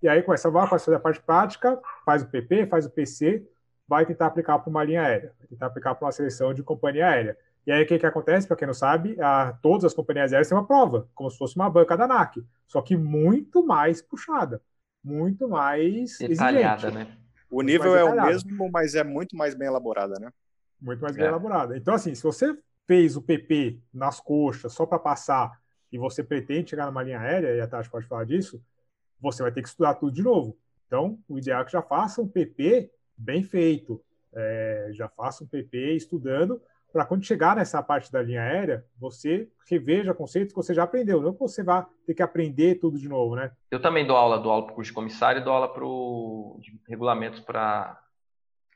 E aí começa a fazer a parte prática, faz o PP, faz o PC, vai tentar aplicar para uma linha aérea, vai tentar aplicar para uma seleção de companhia aérea. E aí o que, que acontece? Para quem não sabe, a, todas as companhias aéreas têm uma prova, como se fosse uma banca da ANAC, só que muito mais puxada muito mais detalhada, exigente. né? O nível é o mesmo, mas é muito mais bem elaborada, né? Muito mais bem é. elaborada. Então, assim, se você fez o PP nas coxas só para passar e você pretende chegar numa linha aérea, e a Tati pode falar disso, você vai ter que estudar tudo de novo. Então, o ideal é que já faça um PP bem feito. É, já faça um PP estudando para quando chegar nessa parte da linha aérea, você reveja conceitos que você já aprendeu, não que você vá ter que aprender tudo de novo, né? Eu também dou aula, dou aula para o curso de comissário e dou aula para de regulamentos para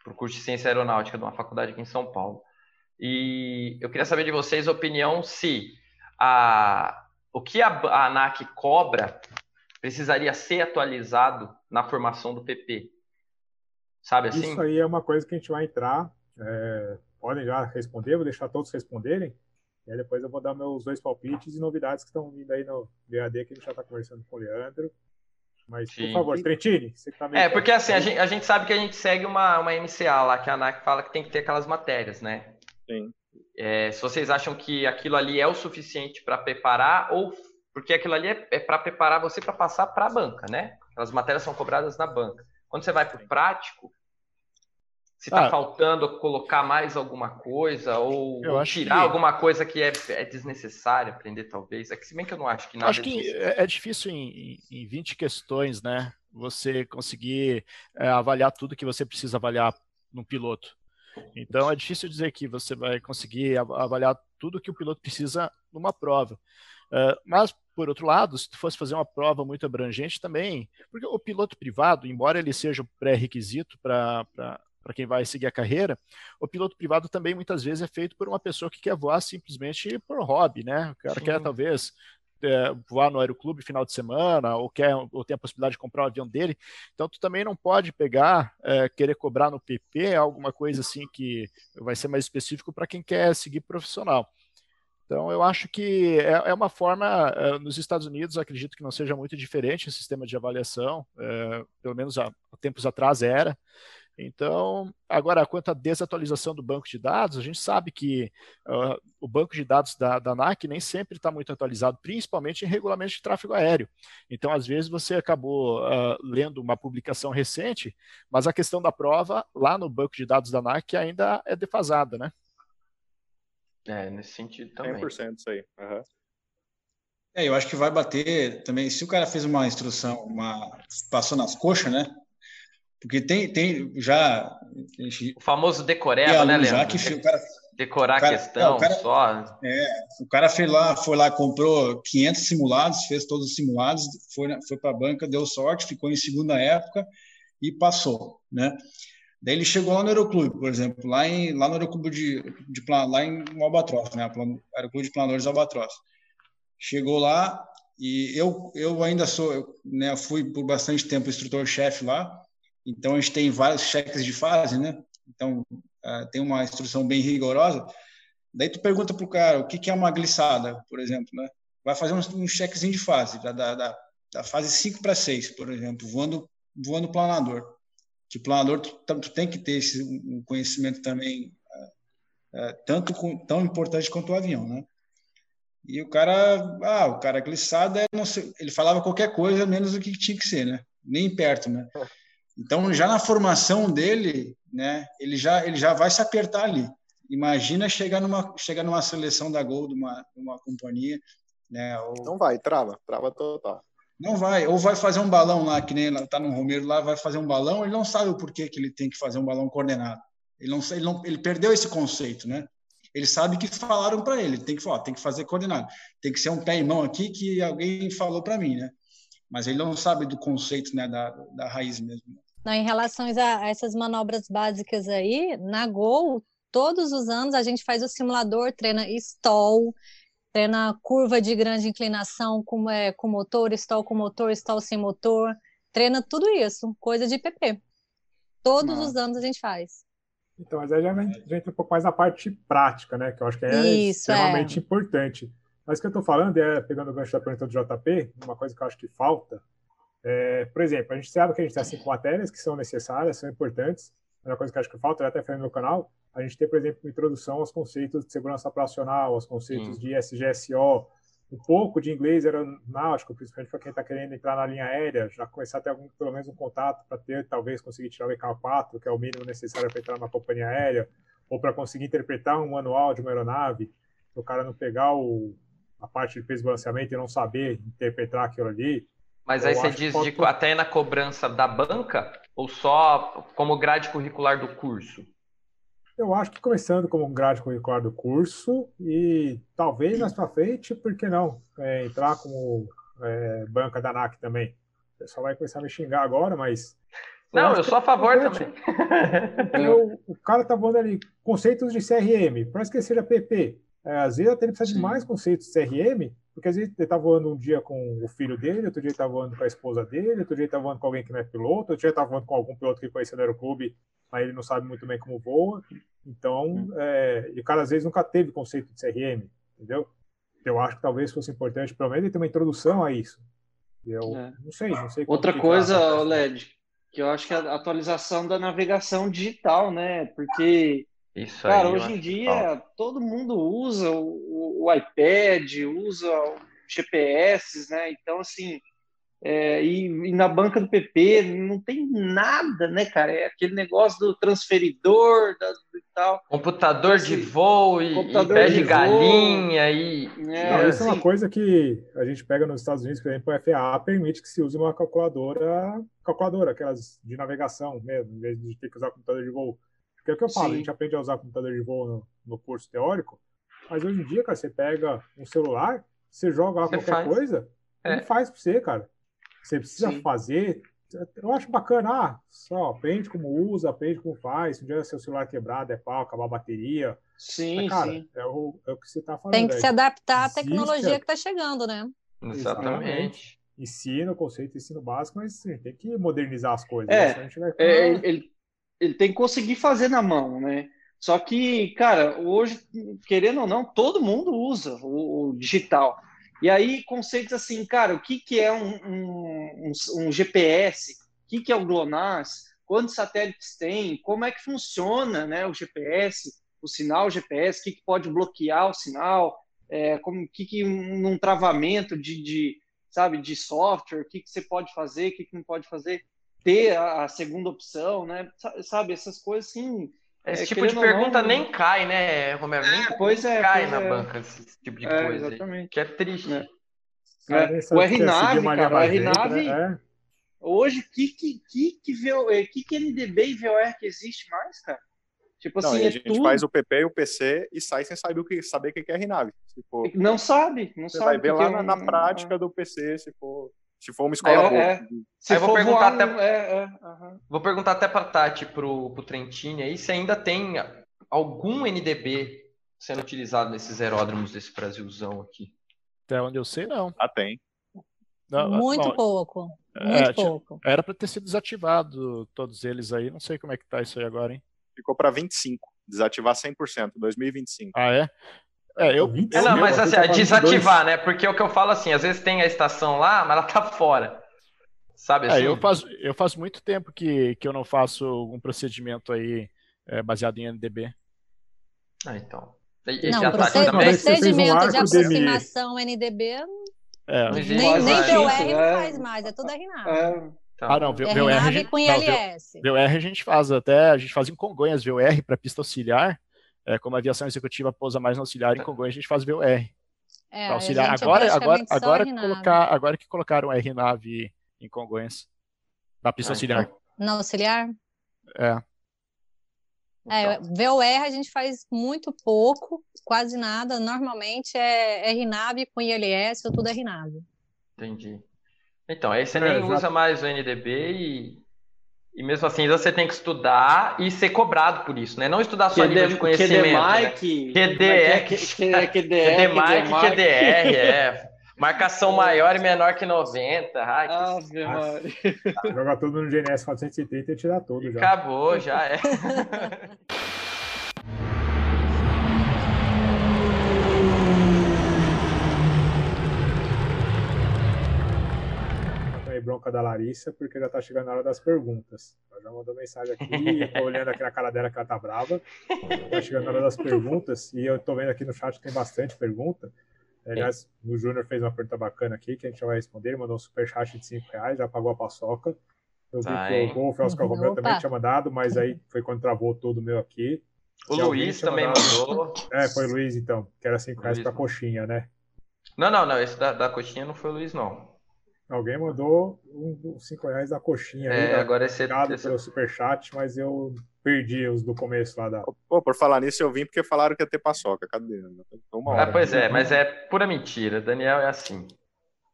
o curso de ciência aeronáutica de uma faculdade aqui em São Paulo. E eu queria saber de vocês a opinião se a, o que a, a ANAC cobra precisaria ser atualizado na formação do PP. Sabe assim? Isso aí é uma coisa que a gente vai entrar. É podem já responder, vou deixar todos responderem. E aí depois eu vou dar meus dois palpites e novidades que estão vindo aí no BAD, que a gente já está conversando com o Leandro. Mas, Sim. por favor, Trentini, você que tá É, porque assim, a gente, a gente, sabe que a gente segue uma, uma MCA lá, que a ANAC fala que tem que ter aquelas matérias, né? Sim. É, se vocês acham que aquilo ali é o suficiente para preparar, ou porque aquilo ali é, é para preparar você para passar para a banca, né? Aquelas matérias são cobradas na banca. Quando você vai para o prático, se está ah, faltando colocar mais alguma coisa ou, ou tirar que... alguma coisa que é, é desnecessária aprender, talvez. É que se bem que eu não acho que nada. Acho que é, é difícil em, em 20 questões, né? Você conseguir é, avaliar tudo que você precisa avaliar no piloto. Então é difícil dizer que você vai conseguir avaliar tudo que o piloto precisa numa prova. Uh, mas, por outro lado, se tu fosse fazer uma prova muito abrangente também, porque o piloto privado, embora ele seja o pré-requisito para para quem vai seguir a carreira, o piloto privado também muitas vezes é feito por uma pessoa que quer voar simplesmente por hobby, né? O cara Sim. quer talvez é, voar no aeroclube final de semana, ou quer ou tem a possibilidade de comprar o avião dele. Então tu também não pode pegar, é, querer cobrar no PP alguma coisa assim que vai ser mais específico para quem quer seguir profissional. Então, eu acho que é, é uma forma, é, nos Estados Unidos, acredito que não seja muito diferente o sistema de avaliação, é, pelo menos há tempos atrás era. Então, agora, quanto à desatualização do banco de dados, a gente sabe que uh, o banco de dados da, da ANAC nem sempre está muito atualizado, principalmente em regulamentos de tráfego aéreo. Então, às vezes, você acabou uh, lendo uma publicação recente, mas a questão da prova lá no banco de dados da ANAC ainda é defasada, né? É, nesse sentido também. 100% isso aí. Uhum. É, eu acho que vai bater também. Se o cara fez uma instrução, uma passou nas coxas, né? Porque tem, tem já. O famoso decoreba, né, Leandro? Já que o cara, Decorar o cara, a questão é, cara, só. É, o cara foi lá, foi lá, comprou 500 simulados, fez todos os simulados, foi, foi para a banca, deu sorte, ficou em segunda época e passou, né? Daí ele chegou lá no Aeroclube, por exemplo, lá, em, lá no Aeroclube de, de lá em Albatroz, né? Aeroclube de Planadores Albatroz. Chegou lá e eu, eu ainda sou, eu, né, fui por bastante tempo instrutor-chefe lá, então, a gente tem vários cheques de fase, né? Então, uh, tem uma instrução bem rigorosa. Daí tu pergunta para o cara o que, que é uma glissada, por exemplo, né? Vai fazer um, um chequezinho de fase, da, da, da fase 5 para 6, por exemplo, voando, voando planador. Que planador tu, tu tem que ter esse um conhecimento também uh, uh, tanto com, tão importante quanto o avião, né? E o cara, ah, o cara glissada, ele falava qualquer coisa menos do que tinha que ser, né? Nem perto, né? [LAUGHS] Então, já na formação dele, né, ele já ele já vai se apertar ali. Imagina chegar numa chegar numa seleção da Gol de uma, uma companhia, né? Ou... Não vai, trava, trava total. Não vai. Ou vai fazer um balão lá, que nem tá no Romero lá, vai fazer um balão, ele não sabe o porquê que ele tem que fazer um balão coordenado. Ele não, ele não, ele perdeu esse conceito, né? Ele sabe que falaram para ele, tem que falar, tem que fazer coordenado, tem que ser um pé e mão aqui que alguém falou para mim, né? Mas ele não sabe do conceito, né, da, da raiz mesmo. Não, em relação a, essas manobras básicas aí, na Gol, todos os anos a gente faz o simulador, treina stall, treina curva de grande inclinação com, é, com motor, stall com motor, stall sem motor, treina tudo isso, coisa de PP. Todos os anos a gente faz. Então, mas aí já entra um pouco mais na parte prática, né? Que eu acho que é Isso, extremamente é. importante. Mas o que eu estou falando é, pegando o gancho da pergunta do JP, uma coisa que eu acho que falta. É, por exemplo, a gente sabe que a gente tem cinco matérias que são necessárias, são importantes. Uma coisa que eu acho que falta, eu até falei no meu canal, a gente tem, por exemplo, uma introdução aos conceitos de segurança operacional, aos conceitos Sim. de SGSO, um pouco de inglês aeronáutico, principalmente para quem está querendo entrar na linha aérea, já começar a ter algum, pelo menos um contato para ter, talvez, conseguir tirar o EK4, que é o mínimo necessário para entrar numa companhia aérea, ou para conseguir interpretar um manual de uma aeronave, o cara não pegar o, a parte de peso e balanceamento e não saber interpretar aquilo ali. Mas aí você diz de, até na cobrança da banca ou só como grade curricular do curso? Eu acho que começando como grade curricular do curso e talvez mais para frente, por que não? É, entrar como é, banca da NAC também. O pessoal vai começar a me xingar agora, mas. Não, eu sou a favor [LAUGHS] é também. Eu, o cara tá falando ali conceitos de CRM, parece que seja PP. É, às vezes até ele precisa Sim. de mais conceitos de CRM, porque às vezes ele tá voando um dia com o filho dele, outro dia ele tá voando com a esposa dele, outro dia ele tá voando com alguém que não é piloto, outro dia ele tá voando com algum piloto que conheceu no aeroclube, mas ele não sabe muito bem como voa. Então, hum. é, e o cara às vezes nunca teve conceito de CRM, entendeu? Eu acho que talvez fosse importante, pelo menos, ele ter uma introdução a isso. Eu é. não sei, não sei. Outra coisa, LED, que eu acho que é a atualização da navegação digital, né? Porque, isso cara, aí, hoje em dia todo mundo usa o, o iPad, usa o GPS, né? Então, assim, é, e, e, na banca do PP não tem nada, né, cara? É aquele negócio do transferidor da, e tal. Computador de assim, voo e, computador e pé de, de galinha e. É, não, isso assim, é uma assim. coisa que a gente pega nos Estados Unidos, por exemplo, o FAA permite que se use uma calculadora, calculadora, aquelas de navegação mesmo, em vez de ter que usar computador de voo. Porque é o que eu falo, Sim. a gente aprende a usar computador de voo no, no curso teórico, mas hoje em dia, cara, você pega um celular, você joga lá você qualquer faz. coisa, é. ele faz para você, cara. Você precisa Sim. fazer. Eu acho bacana, ah, só aprende como usa, aprende como faz. Se um dia seu celular quebrado, é pau, acabar a bateria. Sim, Mas, cara, sim. É o, é o que você está falando. Tem que aí. se adaptar à tecnologia que está chegando, né? Exatamente. Ensino, conceito, ensino básico, mas sim, tem que modernizar as coisas. É, né? é ele, ele tem que conseguir fazer na mão, né? Só que, cara, hoje, querendo ou não, todo mundo usa o, o digital. E aí, conceitos assim, cara, o que, que é um, um, um GPS? O que, que é o GLONASS? Quantos satélites tem? Como é que funciona né, o GPS, o sinal GPS? O que, que pode bloquear o sinal? É, como que, que um, um travamento de, de, sabe, de software? O que, que você pode fazer? O que, que não pode fazer? Ter a, a segunda opção, né? Sabe, essas coisas assim esse é, tipo de pergunta não, nem cai, né, Romero? Nem é, pois é, cai pois na é. banca esse tipo de é, coisa. Exatamente. Aí, que é triste. É. o RNAV, cara, o RNAV. Né? Hoje, que, que, que, que, VO, que, que NDB e VOR que existe mais, cara? Tipo não, assim, a gente tudo... faz o PP e o PC e sai sem saber o que, saber o que é RNAV. For... Não sabe, não você sabe. vai ver lá na, na prática do PC, se for se for uma escola boa. É, se vou perguntar voar, até, é, é, uhum. vou perguntar até para Tati, pro, pro Trentini aí, se ainda tem algum NDB sendo utilizado nesses aeródromos desse Brasilzão aqui. Até onde eu sei, não. Ah, tem. Não, muito não, pouco. Muito é, pouco. Era para ter sido desativado todos eles aí. Não sei como é que tá isso aí agora, hein? Ficou para 25. Desativar 100%, 2025. Ah, é? É, eu. É, não, mas assim, é desativar, né? Porque é o que eu falo assim, às vezes tem a estação lá, mas ela tá fora. Sabe assim? É, eu faço, eu faço muito tempo que, que eu não faço um procedimento aí é, baseado em NDB. Ah, então. E, não, proced procedimento um de aproximação de... NDB é. nem, nem VOR não faz mais, é tudo RNAV. É. Ah, não, VOR, RNAV com ILS. VOR a gente faz até, a gente faz em Congonhas VOR para pista auxiliar, é, como a aviação executiva pousa mais no auxiliar, em Congonhas a gente faz VOR. É, auxiliar. Agora, agora, agora, colocar, agora que colocaram o RNAV em Congonhas. Na pista ah, auxiliar. Então. Na auxiliar? É. É, VOR a gente faz muito pouco, quase nada. Normalmente é RNAV com ILS ou tudo RNAV. Entendi. Então, aí você é, nem usa mais o NDB e, e mesmo assim você tem que estudar e ser cobrado por isso, né? Não estudar só QD, nível de conhecimento. QD Mike, né? QD, QD, Mike, QDR, é. Marcação maior e menor que 90. Ai, que... ah, Joga tudo no GNS 430 e tirar tudo já. Acabou, já é. [LAUGHS] bronca da Larissa, porque já tá chegando a hora das perguntas. Ela já mandou mensagem aqui, eu tô olhando aqui na cara dela que ela tá brava. Tá chegando a hora das perguntas, e eu tô vendo aqui no chat que tem bastante pergunta. Aliás, o Júnior fez uma pergunta bacana aqui, que a gente já vai responder. Ele mandou um superchat de 5 reais, já pagou a paçoca. Eu vi que o Golf o Oscar Romero também tinha mandado, mas aí foi quando travou todo o meu aqui. O Se Luiz também mandado... mandou. É, foi o Luiz, então, que era 5 reais para coxinha, né? Não, não, não. Esse da, da coxinha não foi o Luiz, não. Alguém mandou uns 5 reais da coxinha. É, aí, agora esse, esse... pelo superchat, mas eu perdi os do começo lá da. Pô, por falar nisso, eu vim porque falaram que ia ter paçoca. Cadê? Uma hora. Ah, pois é, mas é pura mentira. Daniel é assim.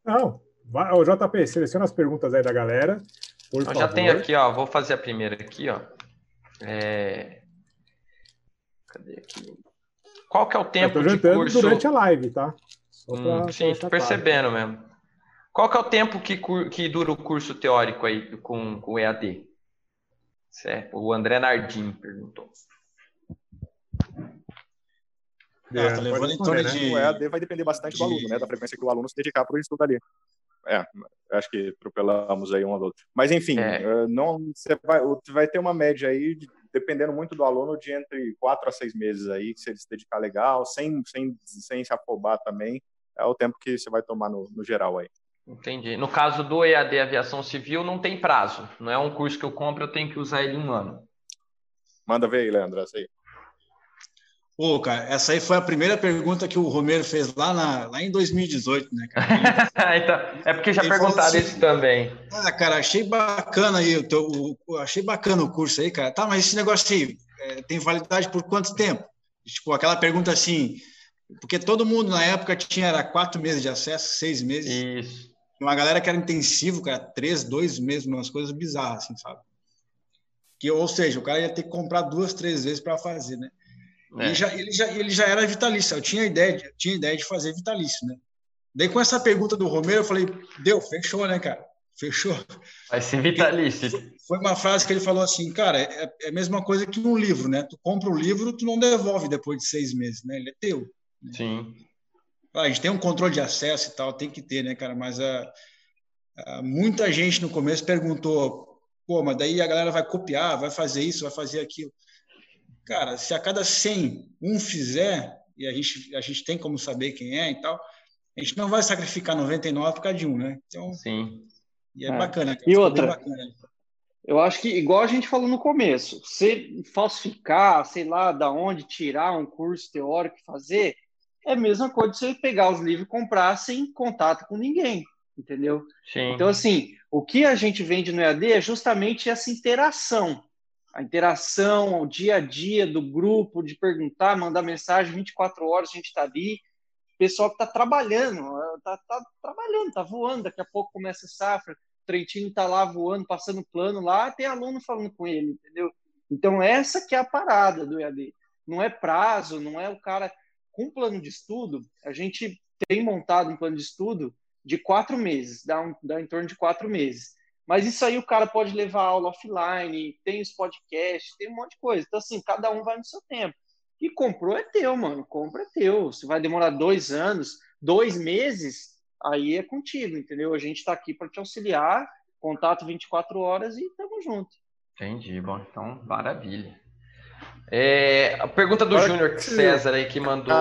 Não, vai, o JP, seleciona as perguntas aí da galera. Por eu já tenho aqui, ó. Vou fazer a primeira aqui, ó. É... Cadê aqui? Qual que é o tempo de curso? durante a live, tá? Hum, sim, tô percebendo claro. mesmo. Qual que é o tempo que, que dura o curso teórico aí com, com o EAD? Certo. O André Nardim perguntou. É, tá levando em torno né? de... O EAD vai depender bastante de... do aluno, né? Da frequência que o aluno se dedicar para o estudo ali. É, acho que atropelamos aí um ou outro. Mas enfim, é. Eh, não, você vai, vai ter uma média aí, de, dependendo muito do aluno, de entre quatro a seis meses aí, se ele se dedicar legal, sem, sem, sem se afobar também, é o tempo que você vai tomar no, no geral aí. Entendi. No caso do EAD Aviação Civil, não tem prazo. Não é um curso que eu compro, eu tenho que usar ele um ano. Manda ver aí, Leandro, essa aí. Pô, cara, essa aí foi a primeira pergunta que o Romero fez lá, na, lá em 2018, né, cara? [LAUGHS] então, é porque já perguntaram assim, isso também. Ah, cara, achei bacana aí, o teu, o, achei bacana o curso aí, cara. Tá, mas esse negócio aí é, tem validade por quanto tempo? Tipo, aquela pergunta assim, porque todo mundo na época tinha era quatro meses de acesso, seis meses. Isso. Uma galera que era intensivo, cara, três, dois meses, umas coisas bizarras, assim, sabe? Que, ou seja, o cara ia ter que comprar duas, três vezes para fazer, né? É. Ele, já, ele, já, ele já era vitalício, eu tinha ideia, de, tinha ideia de fazer vitalício, né? Daí com essa pergunta do Romero, eu falei, deu, fechou, né, cara? Fechou. Vai ser vitalício. Foi uma frase que ele falou assim, cara, é, é a mesma coisa que um livro, né? Tu compra o um livro, tu não devolve depois de seis meses, né? Ele é teu. Né? Sim. A gente tem um controle de acesso e tal, tem que ter, né, cara? Mas a, ah, a, ah, muita gente no começo perguntou, pô, mas daí a galera vai copiar, vai fazer isso, vai fazer aquilo. Cara, se a cada 100 um fizer, e a gente, a gente tem como saber quem é e tal, a gente não vai sacrificar 99 por causa de um, né? Então, Sim. E é, é. bacana. Cara, e outra, eu acho que, igual a gente falou no começo, você falsificar, sei lá, da onde tirar um curso teórico e fazer, é a mesma coisa de você pegar os livros e comprar sem contato com ninguém, entendeu? Sim. Então, assim, o que a gente vende no EAD é justamente essa interação. A interação, o dia a dia do grupo, de perguntar, mandar mensagem, 24 horas a gente está ali. O pessoal que está trabalhando, está tá trabalhando, está voando, daqui a pouco começa a safra, o Trentino está lá voando, passando plano lá, tem aluno falando com ele, entendeu? Então, essa que é a parada do EAD. Não é prazo, não é o cara com plano de estudo, a gente tem montado um plano de estudo de quatro meses, dá, um, dá em torno de quatro meses. Mas isso aí o cara pode levar aula offline, tem os podcasts, tem um monte de coisa. Então, assim, cada um vai no seu tempo. E comprou é teu, mano. Compra é teu. Se vai demorar dois anos, dois meses, aí é contigo, entendeu? A gente está aqui para te auxiliar, contato 24 horas e tamo junto. Entendi, bom, então maravilha. É, a pergunta do Júnior César aí que mandou.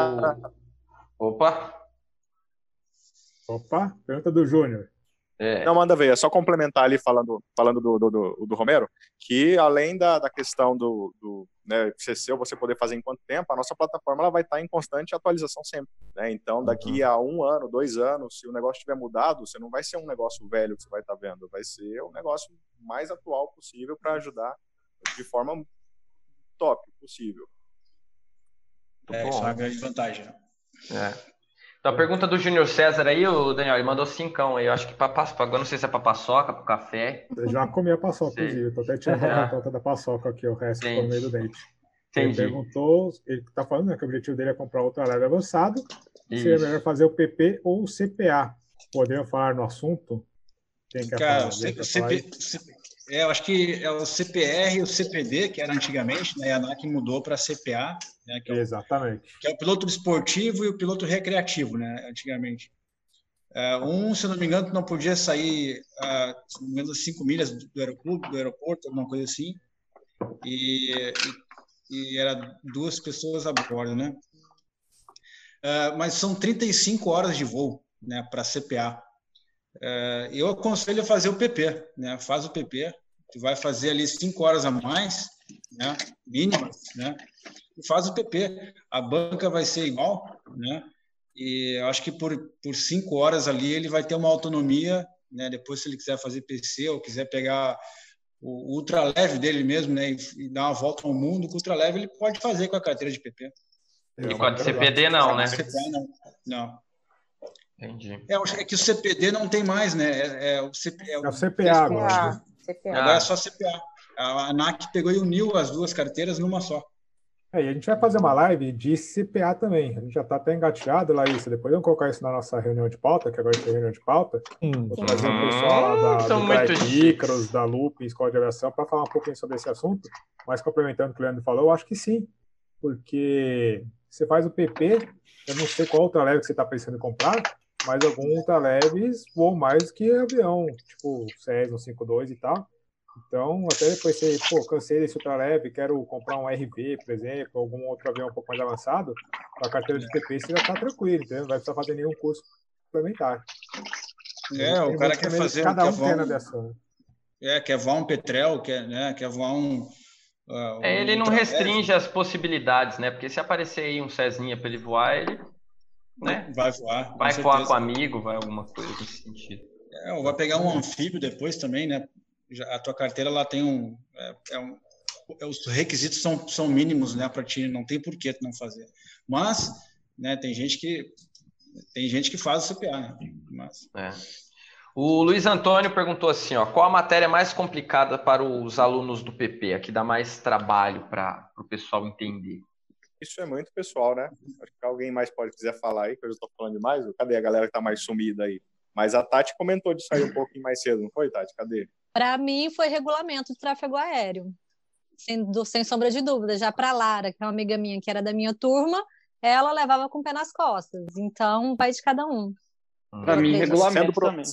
Opa! Opa, pergunta do Júnior. É. Não, manda ver, é só complementar ali falando, falando do, do, do, do Romero, que além da, da questão do, do né, CC, você poder fazer em quanto tempo, a nossa plataforma ela vai estar em constante atualização sempre. Né? Então, daqui uhum. a um ano, dois anos, se o negócio tiver mudado, você não vai ser um negócio velho que você vai estar vendo, vai ser um negócio mais atual possível para ajudar de forma top possível. É, isso é uma grande vantagem. Né? É. Então, a pergunta do Júnior César aí, o Daniel, ele mandou cincão aí. Eu acho que para agora não sei se é para paçoca, para café. Eu já comi a paçoca, Sim. inclusive. Tô até tirando a [LAUGHS] conta da paçoca aqui, o resto ficou no meio do dente. Entendi. Ele perguntou, ele tá falando né, que o objetivo dele é comprar outra leve avançado. Isso. Seria melhor fazer o PP ou o CPA. Poderiam falar no assunto? Quem quer Cara, falar? CP, CP, é, eu acho que é o CPR e o CPD, que era antigamente, né? A ANAC mudou para CPA, né? Que é o, Exatamente. Que é o piloto esportivo e o piloto recreativo, né? Antigamente. Uh, um, se não me engano, não podia sair, uh, se não me engano, 5 milhas do, aeroporto, do aeroporto, alguma coisa assim. E, e, e, era duas pessoas a bordo, né? Uh, mas são 35 horas de voo, né? Para CPA. É, eu aconselho a fazer o PP, né? Faz o PP, tu vai fazer ali cinco horas a mais, né? Mínimas, né? E faz o PP. A banca vai ser igual, né? E eu acho que por, por cinco horas ali ele vai ter uma autonomia, né? Depois, se ele quiser fazer PC ou quiser pegar o ultra leve dele mesmo, né? E, e dar uma volta ao mundo com o ultra leve, ele pode fazer com a carteira de PP. E com a CPD não, né? Não. Não. Entendi. É, é, que o CPD não tem mais, né? É, é o, CP, é o, é o CPA agora. CPA. Agora é só CPA. A ANAC pegou e uniu as duas carteiras numa só. É, e a gente vai fazer uma live de CPA também. A gente já está até engatilhado, Larissa. Depois vamos colocar isso na nossa reunião de pauta, que agora tem reunião de pauta. Hum. Vou trazer o pessoal da, hum, do Icarus, da Lupe, Escola de Aviação, para falar um pouquinho sobre esse assunto. Mas complementando o que o Leandro falou, eu acho que sim. Porque você faz o PP, eu não sei qual outra leve que você está pensando em comprar, mas alguns ultraleves voam mais que avião, tipo Cessna 52 e tal. Então, até depois você, pô, cansei desse ultraleve, quero comprar um RV, por exemplo, algum outro avião um pouco mais avançado, a carteira de TP você já tá tranquilo, entendeu? Não vai precisar fazer nenhum curso complementar. É, o cara quer fazer cada um, quer aviação. Né? É, quer voar um Petrel, quer, né, quer voar um. Uh, é, ele não restringe as possibilidades, né? Porque se aparecer aí um Cesninha para ele voar, ele né? Vai voar. Vai voar com amigo, vai alguma coisa nesse sentido. É, ou vai pegar um anfíbio depois também, né? a tua carteira lá tem um, é, é um é, os requisitos são, são mínimos, né, para ti, não tem por que não fazer. Mas, né, tem gente que tem gente que faz o CPA, né? Mas... É. O Luiz Antônio perguntou assim, ó, qual a matéria mais complicada para os alunos do PP, a que dá mais trabalho para o pessoal entender? Isso é muito pessoal, né? Acho que alguém mais pode quiser falar aí, que eu estou falando demais. Cadê a galera que está mais sumida aí? Mas a Tati comentou disso aí um pouquinho mais cedo, não foi, Tati? Cadê? Para mim, foi regulamento de tráfego aéreo. Sem, sem sombra de dúvida. Já para Lara, que é uma amiga minha que era da minha turma, ela levava com o pé nas costas. Então, vai de cada um. Para mim, regulamento também.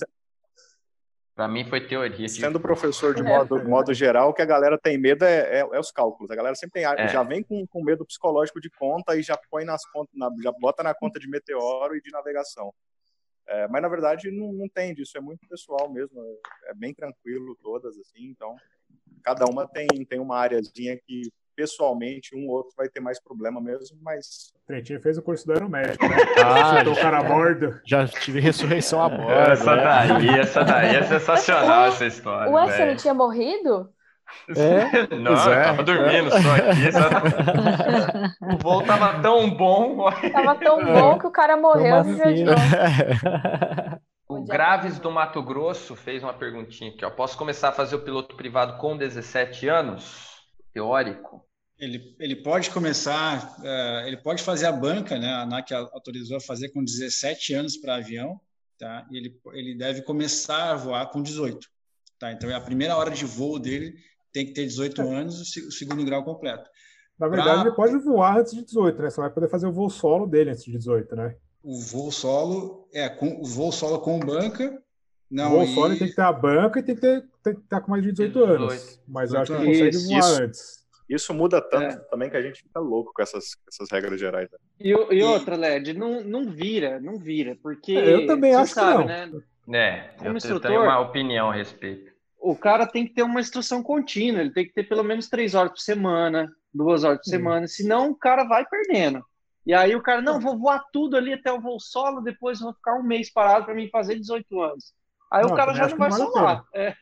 Para mim foi teoria. Sendo professor de modo, modo geral, o que a galera tem medo é, é, é os cálculos. A galera sempre tem, é. já vem com, com medo psicológico de conta e já põe nas contas, na, já bota na conta de meteoro e de navegação. É, mas na verdade não, não tem disso, é muito pessoal mesmo, é bem tranquilo todas assim. Então cada uma tem tem uma áreazinha que pessoalmente, um ou outro vai ter mais problema mesmo, mas. Trentinho fez o curso do aeromédico, né? [LAUGHS] Ah, o cara a bordo. Já tive ressurreição a bordo. Essa né? daí, essa daí é sensacional, essa história. Ué, você não tinha morrido? É? Não, é. eu tava dormindo só aqui. [LAUGHS] Só... o voo tava tão bom. Tava tão bom que o cara morreu [LAUGHS] O Graves do Mato Grosso fez uma perguntinha aqui. Ó. Posso começar a fazer o piloto privado com 17 anos? Teórico? Ele, ele pode começar, uh, ele pode fazer a banca, né? A ANAC autorizou a fazer com 17 anos para avião, tá? E ele, ele deve começar a voar com 18, tá? Então, é a primeira hora de voo dele tem que ter 18 é. anos, o segundo grau completo. Na verdade, pra... ele pode voar antes de 18, né? Você vai poder fazer o voo solo dele antes de 18, né? O voo solo, é, com, o voo solo com banca, não, o voo e... solo tem que ter a banca e tem que, ter, tem que estar com mais de 18, 18. anos. Mas eu acho que ele consegue voar isso. antes. Isso muda tanto é. também que a gente fica louco com essas, essas regras gerais. Né? E, e, outra, Led, não, não vira, não vira, porque. É, eu também acho sabe, que não. Né? É, como eu, instrutor, tenho uma opinião a respeito. O cara tem que ter uma instrução contínua, ele tem que ter pelo menos três horas por semana, duas horas por semana, senão o cara vai perdendo. E aí o cara, não, vou voar tudo ali até o voo solo, depois vou ficar um mês parado para mim fazer 18 anos. Aí não, o cara já não vai solar. É,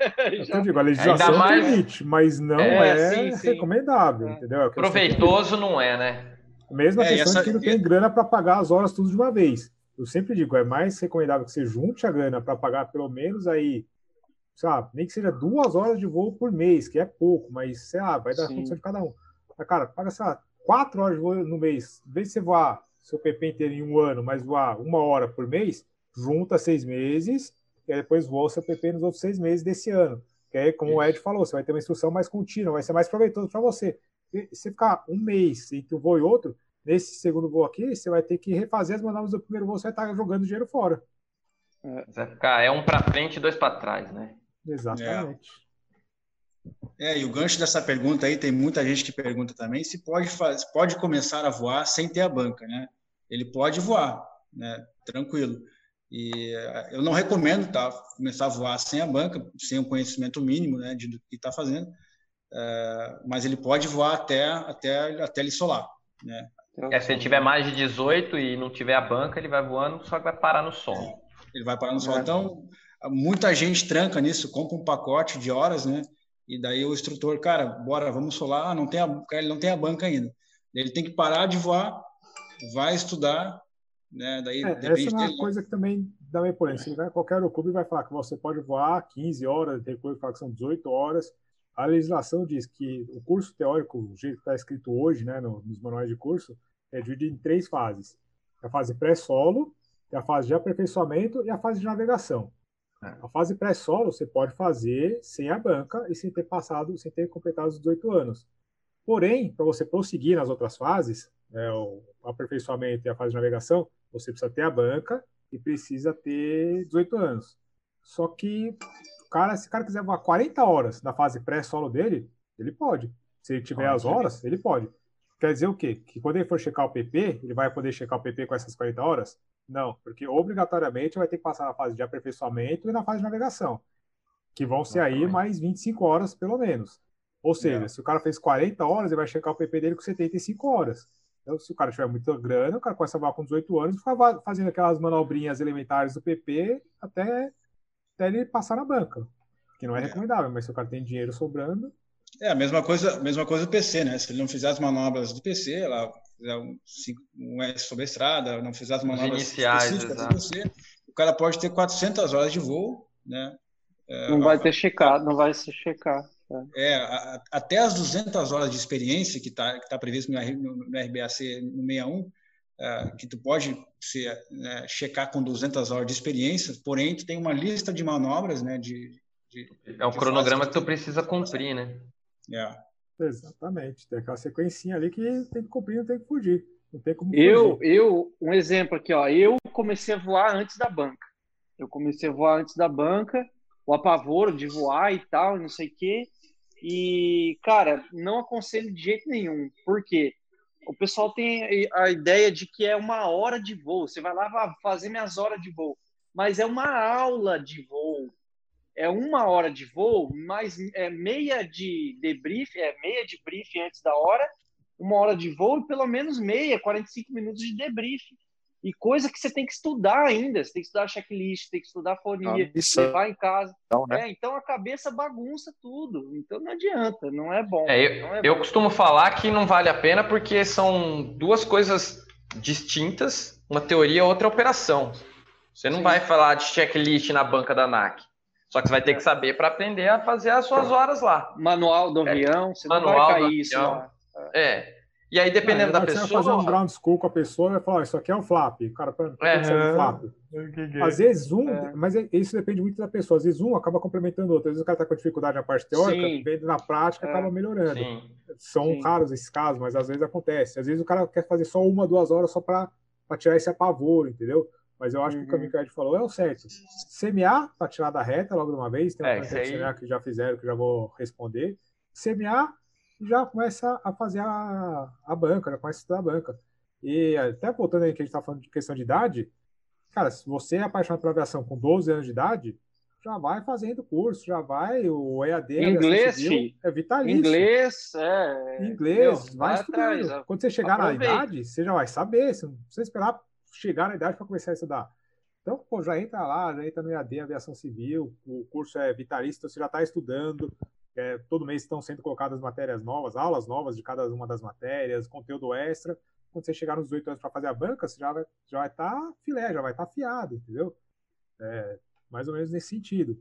já... Eu digo, a legislação mais... limite, mas não é, é sim, sim. recomendável, é. entendeu? É Proveitoso não é, né? Mesmo a é, questão essa... de que não tem grana para pagar as horas tudo de uma vez. Eu sempre digo, é mais recomendável que você junte a grana para pagar pelo menos aí, sabe, nem que seja duas horas de voo por mês, que é pouco, mas sei lá, vai dar sim. condição de cada um. Mas, cara, paga, sei lá, quatro horas de voo no mês, em vez de você voar seu PP inteiro em um ano, mas voar uma hora por mês, junta seis meses e depois voa o seu PP nos outros seis meses desse ano. Que aí, como Isso. o Ed falou, você vai ter uma instrução mais contínua, vai ser mais proveitoso para você. E se ficar um mês entre um voo e outro, nesse segundo voo aqui, você vai ter que refazer as manobras do primeiro voo, você vai estar jogando dinheiro fora. É, vai ficar, é um para frente e dois para trás, né? Exatamente. É. é. e o gancho dessa pergunta aí, tem muita gente que pergunta também se pode, faz, pode começar a voar sem ter a banca, né? Ele pode voar, né? Tranquilo. E eh, eu não recomendo tá, começar a voar sem a banca, sem o conhecimento mínimo né, de, do que está fazendo, é, mas ele pode voar até, até, até ele solar. Né? É, se ele tiver mais de 18 e não tiver a banca, ele vai voando, só que vai parar no sol. Ele vai parar no sol. Então, muita gente tranca nisso, compra um pacote de horas, né? E daí o instrutor, cara, bora, vamos solar. Ah, não tem a, ele não tem a banca ainda. Ele tem que parar de voar, vai estudar, né? Daí, é, essa é uma dele, coisa que também dá meio polêmica. Vai qualquer clube vai falar que você pode voar 15 horas, tem coisa que fala que são 18 horas. A legislação diz que o curso teórico, o jeito que está escrito hoje, né, nos manuais de curso, é dividido em três fases: a fase pré-solo, a fase de aperfeiçoamento e a fase de navegação. É. A fase pré-solo você pode fazer sem a banca e sem ter passado, sem ter completado os 18 anos. Porém, para você prosseguir nas outras fases, né, o aperfeiçoamento e a fase de navegação, você precisa ter a banca e precisa ter 18 anos. Só que cara, se o cara quiser voar 40 horas na fase pré-solo dele, ele pode. Se ele tiver as horas, ele pode. Quer dizer o quê? Que quando ele for checar o PP, ele vai poder checar o PP com essas 40 horas? Não, porque obrigatoriamente vai ter que passar na fase de aperfeiçoamento e na fase de navegação, que vão ser aí mais 25 horas pelo menos. Ou seja, é. se o cara fez 40 horas, ele vai checar o PP dele com 75 horas. Então, se o cara tiver muita grana, o cara começa a voar com 18 anos e fica fazendo aquelas manobrinhas elementares do PP até até ele passar na banca, que não é, é recomendável, mas se o cara tem dinheiro sobrando. É a mesma coisa, mesma coisa do PC, né? Se ele não fizer as manobras do PC, lá, fizer um, um S sobre a estrada, não fizer as manobras iniciais, específicas do PC, o cara pode ter 400 horas de voo, né? É, não vai ter checado, não vai se checar. É, a, até as 200 horas de experiência que está que tá previsto no, no, no RBAC no 61, é, que tu pode se, né, checar com 200 horas de experiência, porém tu tem uma lista de manobras, né, de, de é o cronograma que tu precisa cumprir, né? É. Exatamente, tem aquela sequencinha ali que tem que cumprir, não tem que fugir, não tem como Eu, fugir. eu, um exemplo aqui, ó, eu comecei a voar antes da banca. Eu comecei a voar antes da banca, o apavoro de voar e tal, não sei o quê. E, cara, não aconselho de jeito nenhum. Por quê? o pessoal tem a ideia de que é uma hora de voo. Você vai lá fazer minhas horas de voo, mas é uma aula de voo. É uma hora de voo, mais é meia de debrief, é meia de briefing antes da hora, uma hora de voo e pelo menos meia, 45 minutos de debriefing. E coisa que você tem que estudar ainda. Você tem que estudar checklist, tem que estudar fonia, levar em casa. Então, né? é, então a cabeça bagunça tudo. Então não adianta, não é bom. É, eu, é eu bom. costumo falar que não vale a pena porque são duas coisas distintas, uma teoria e outra operação. Você não Sim. vai falar de checklist na banca da NAC. Só que você vai ter que saber para aprender a fazer as suas horas lá. Manual do é, avião, é, você manual não vai cair isso lá. É. E aí, dependendo da pessoa. Você vai fazer um ground school com a pessoa e vai falar: Isso aqui é um flap. O cara, é, é, flap. Às vezes um, é. mas é, isso depende muito da pessoa. Às vezes um acaba complementando o outro. Às vezes o cara está com dificuldade na parte teórica, Sim. vendo na prática, acaba é. melhorando. Sim. São Sim. raros esses casos, mas às vezes acontece. Às vezes o cara quer fazer só uma, duas horas só para tirar esse apavoro, entendeu? Mas eu acho uhum. que o caminho que a gente falou é o certo. Semear para tirar da reta logo de uma vez. Tem um é, aí... que já fizeram, que já vou responder. Semear já começa a fazer a, a banca, já começa a estudar a banca. E até voltando aí que a gente está falando de questão de idade, cara, se você é apaixonado pela aviação com 12 anos de idade, já vai fazendo curso, já vai, o EAD, inglês, civil, é vitalício. Inglês, é. Inglês, meu, vai, vai estudando. Atrás, Quando você chegar aproveita. na idade, você já vai saber, você não precisa esperar chegar na idade para começar a estudar. Então, pô, já entra lá, já entra no EAD, aviação civil, o curso é vitalício, então você já está estudando, é, todo mês estão sendo colocadas matérias novas, aulas novas de cada uma das matérias, conteúdo extra. Quando você chegar nos 18 anos para fazer a banca, você já vai estar já vai tá filé, já vai estar tá fiado, entendeu? É, mais ou menos nesse sentido.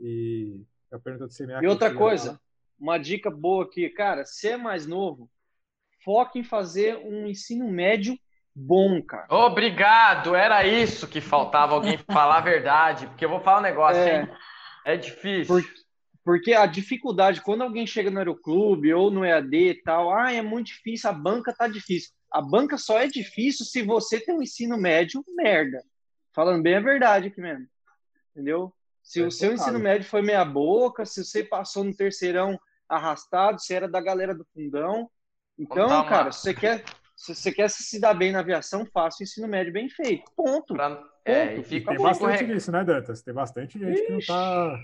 E a pergunta do CMA. E outra coisa, uma dica boa aqui, cara, se é mais novo, foque em fazer um ensino médio bom, cara. Obrigado, era isso que faltava alguém [LAUGHS] falar a verdade, porque eu vou falar um negócio, é, hein? É difícil. Por, porque a dificuldade, quando alguém chega no aeroclube ou no EAD e tal, ah, é muito difícil, a banca tá difícil. A banca só é difícil se você tem um ensino médio merda. Falando bem a verdade aqui mesmo entendeu? Se é o seu ensino médio foi meia boca, se você passou no terceirão arrastado, se era da galera do fundão. Então, cara, se você quer, se você quer se dar bem na aviação, faça o ensino médio bem feito. Ponto. Pra... É, fica, tem bastante disso, né, Dantas? Tem bastante gente Ixi. que não tá.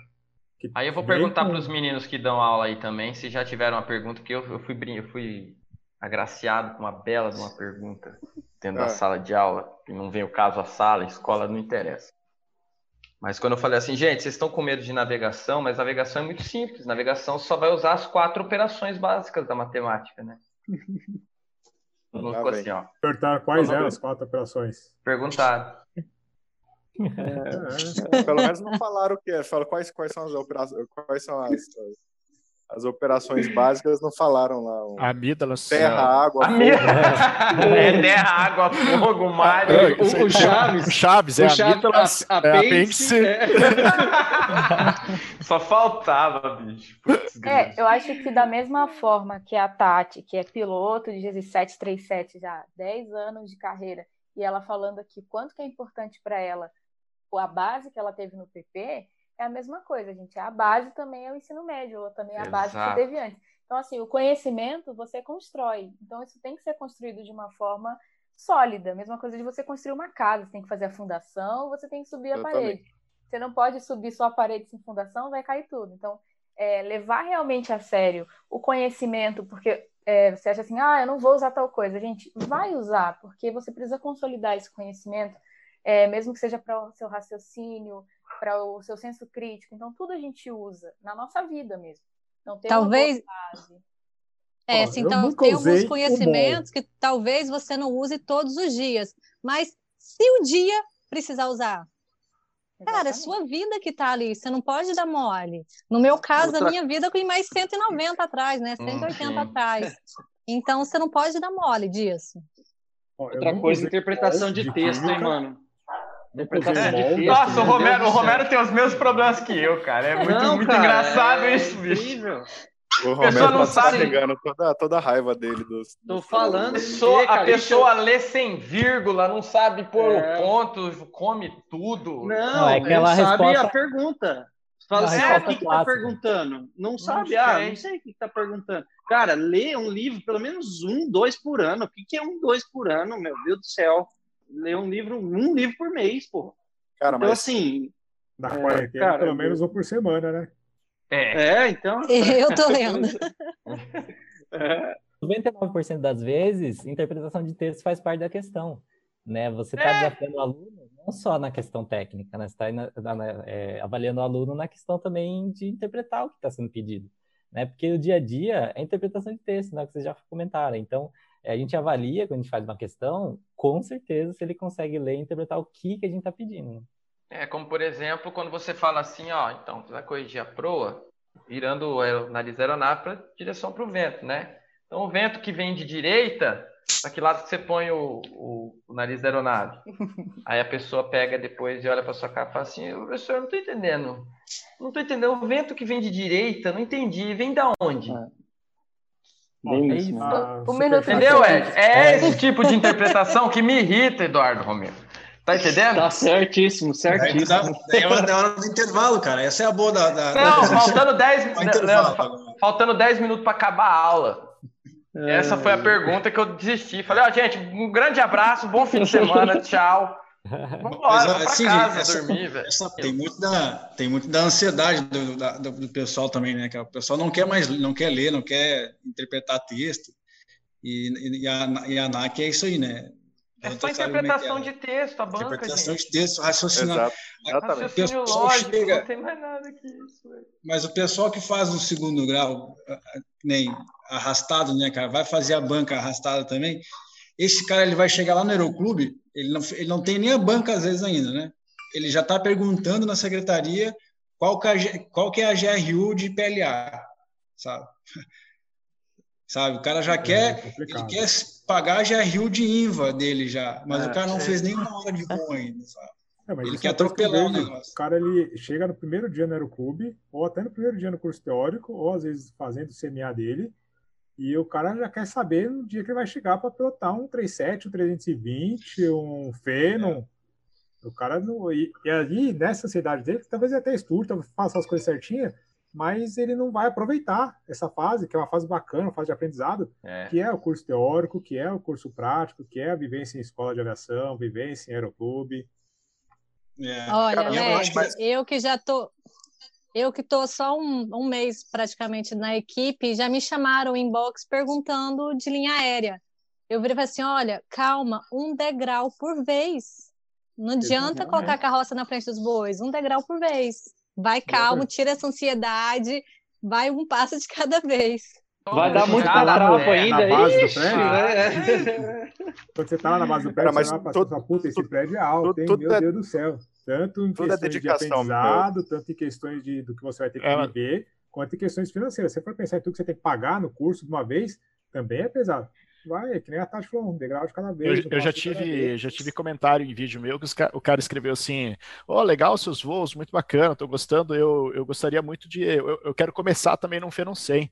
Que aí eu vou perguntar com... para os meninos que dão aula aí também, se já tiveram uma pergunta, porque eu, eu fui eu fui agraciado com uma bela de uma pergunta dentro é. da sala de aula, e não vem o caso a sala, a escola não interessa. Mas quando eu falei assim, gente, vocês estão com medo de navegação, mas navegação é muito simples. Navegação só vai usar as quatro operações básicas da matemática, né? [LAUGHS] Não ficou assim, ó. Perguntar quais eram as quatro operações. Perguntaram. É, é, pelo menos não falaram o que é. Falaram quais, quais são as operações, quais são as, as as operações básicas não falaram lá. Um... Amígdalas. Terra, água, fogo. [LAUGHS] é, terra, água, fogo, mar. O, o, Chaves. O Chaves, é o amígdalas, a, é apêndice. É. [LAUGHS] Só faltava, bicho. Putz, é, eu acho que da mesma forma que a Tati, que é piloto de 1737 já 10 anos de carreira, e ela falando aqui quanto que é importante para ela a base que ela teve no PP, é a mesma coisa, gente. A base também é o ensino médio, ou também é a base que teve antes. Então, assim, o conhecimento você constrói. Então, isso tem que ser construído de uma forma sólida. Mesma coisa de você construir uma casa. Você tem que fazer a fundação, você tem que subir Eu a parede. Também. Você não pode subir só a parede sem fundação, vai cair tudo. Então, é, levar realmente a sério o conhecimento, porque é, você acha assim, ah, eu não vou usar tal coisa. Gente, vai usar, porque você precisa consolidar esse conhecimento, é, mesmo que seja para o seu raciocínio, para o seu senso crítico. Então, tudo a gente usa na nossa vida mesmo. Não tem talvez. É, assim, então, tem alguns conhecimentos que talvez você não use todos os dias, mas se o dia precisar usar, Cara, é sua vida que tá ali, você não pode dar mole. No meu caso, Outra... a minha vida com mais 190 atrás, né? 180 uhum. atrás. Então, você não pode dar mole disso. Outra coisa, interpretação de texto, hein, mano? É Nossa, o Romero, o Romero tem os mesmos problemas que eu, cara. É muito, não, muito cara, engraçado é isso, bicho. O Romero não tá sabe pegando toda, toda a raiva dele dos. Tô falando. A pessoa, a pessoa lê sem vírgula, não sabe pôr é. o ponto, come tudo. Não, não é aquela sabe resposta... a pergunta. Fala assim, ah, o que, que tá perguntando? Não, não sabe, sei. ah, não sei o que, que tá perguntando. Cara, lê um livro, pelo menos um, dois por ano. O que, que é um, dois por ano, meu Deus do céu? Ler um livro, um livro por mês, pô. Cara, então, mas assim. Na é, quarentena, cara, pelo menos um por semana, né? É, é então. [LAUGHS] Eu tô lendo. [LAUGHS] é. 99% das vezes, interpretação de texto faz parte da questão. Né? Você está é. desafiando o aluno não só na questão técnica, né? você está é, avaliando o aluno na questão também de interpretar o que está sendo pedido. Né? Porque o dia a dia é interpretação de texto, né? que vocês já comentaram. Então, a gente avalia, quando a gente faz uma questão, com certeza se ele consegue ler e interpretar o que, que a gente está pedindo. É como, por exemplo, quando você fala assim, ó, então, você vai corrigir a proa, virando o nariz aeronave para direção para o vento, né? Então, o vento que vem de direita, para que lado que você põe o, o, o, nariz da aeronave? [LAUGHS] Aí a pessoa pega depois e olha para sua cara e fala assim, professor, eu não estou entendendo. Não estou entendendo. O vento que vem de direita, não entendi. Vem da onde? É. Bem isso. Ah, o minuto Entendeu, Ed? É esse tipo de interpretação que me irrita, Eduardo Romero. Tá entendendo? Tá certíssimo, certíssimo. É hora, é hora do intervalo, cara. Essa é a boa da. da não, da... faltando 10 faltando 10 minutos para acabar a aula. É... Essa foi a pergunta que eu desisti. Falei, ó, oh, gente, um grande abraço, bom fim de [LAUGHS] semana, tchau. Vambora, assim, casa, essa, dormir, velho. Tem muito da, tem muito da ansiedade do, da, do, pessoal também, né? Que o pessoal não quer mais, não quer ler, não quer interpretar texto. E, e, a, e a ANAC é isso aí, né? É só interpretação de texto, a banca, Interpretação gente. de texto, raciocínio. Exatamente. lógico, chega... não tem mais nada que isso. Véio. Mas o pessoal que faz um segundo grau, nem arrastado, né, cara, vai fazer a banca arrastada também, esse cara ele vai chegar lá no aeroclube, ele não, ele não tem nem a banca às vezes ainda, né? Ele já está perguntando na secretaria qual que, é, qual que é a GRU de PLA, sabe? [LAUGHS] sabe? O cara já é quer, ele quer pagar a GRU de INVA dele já, mas é, o cara não é. fez nenhuma hora de voo ainda, sabe? É, ele quer atropelar o negócio. O cara ele chega no primeiro dia no aeroclube, ou até no primeiro dia no curso teórico, ou às vezes fazendo o CMA dele, e o cara já quer saber no dia que ele vai chegar para pilotar um 37, um 320, um Phenom. É. O cara não. E, e ali, nessa ansiedade dele, talvez ele até estude, faça as coisas certinhas, mas ele não vai aproveitar essa fase, que é uma fase bacana, uma fase de aprendizado, é. que é o curso teórico, que é o curso prático, que é a vivência em escola de aviação, vivência em aeroclube. É. Olha, Led, eu que já tô. Eu que estou só um, um, mês praticamente na equipe, já me chamaram em box perguntando de linha aérea. Eu virei assim: olha, calma, um degrau por vez. Não adianta colocar a carroça na frente dos bois, um degrau por vez. Vai calmo, tira essa ansiedade, vai um [LAUGHS] passo de cada vez. Vai dar muito trampo ainda. Na base Ixi, do prédio, né? [LAUGHS] Quando você tá lá na base do prédio, Cara, mas você vai todo, puta, esse prédio é alto, hein? Meu é... Deus do céu. Tanto em Toda questões de aprendizado, meu. tanto em questões de, do que você vai ter que é, viver, quanto em questões financeiras. Se você for pensar em tudo que você tem que pagar no curso de uma vez, também é pesado. Vai, é que nem a Tati falou, um degrau de cada vez. Eu, eu já tive, já tive comentário em vídeo meu que os, o cara escreveu assim: Ó, oh, legal seus voos, muito bacana, tô gostando. Eu, eu gostaria muito de. Eu, eu quero começar também num Fê não sei.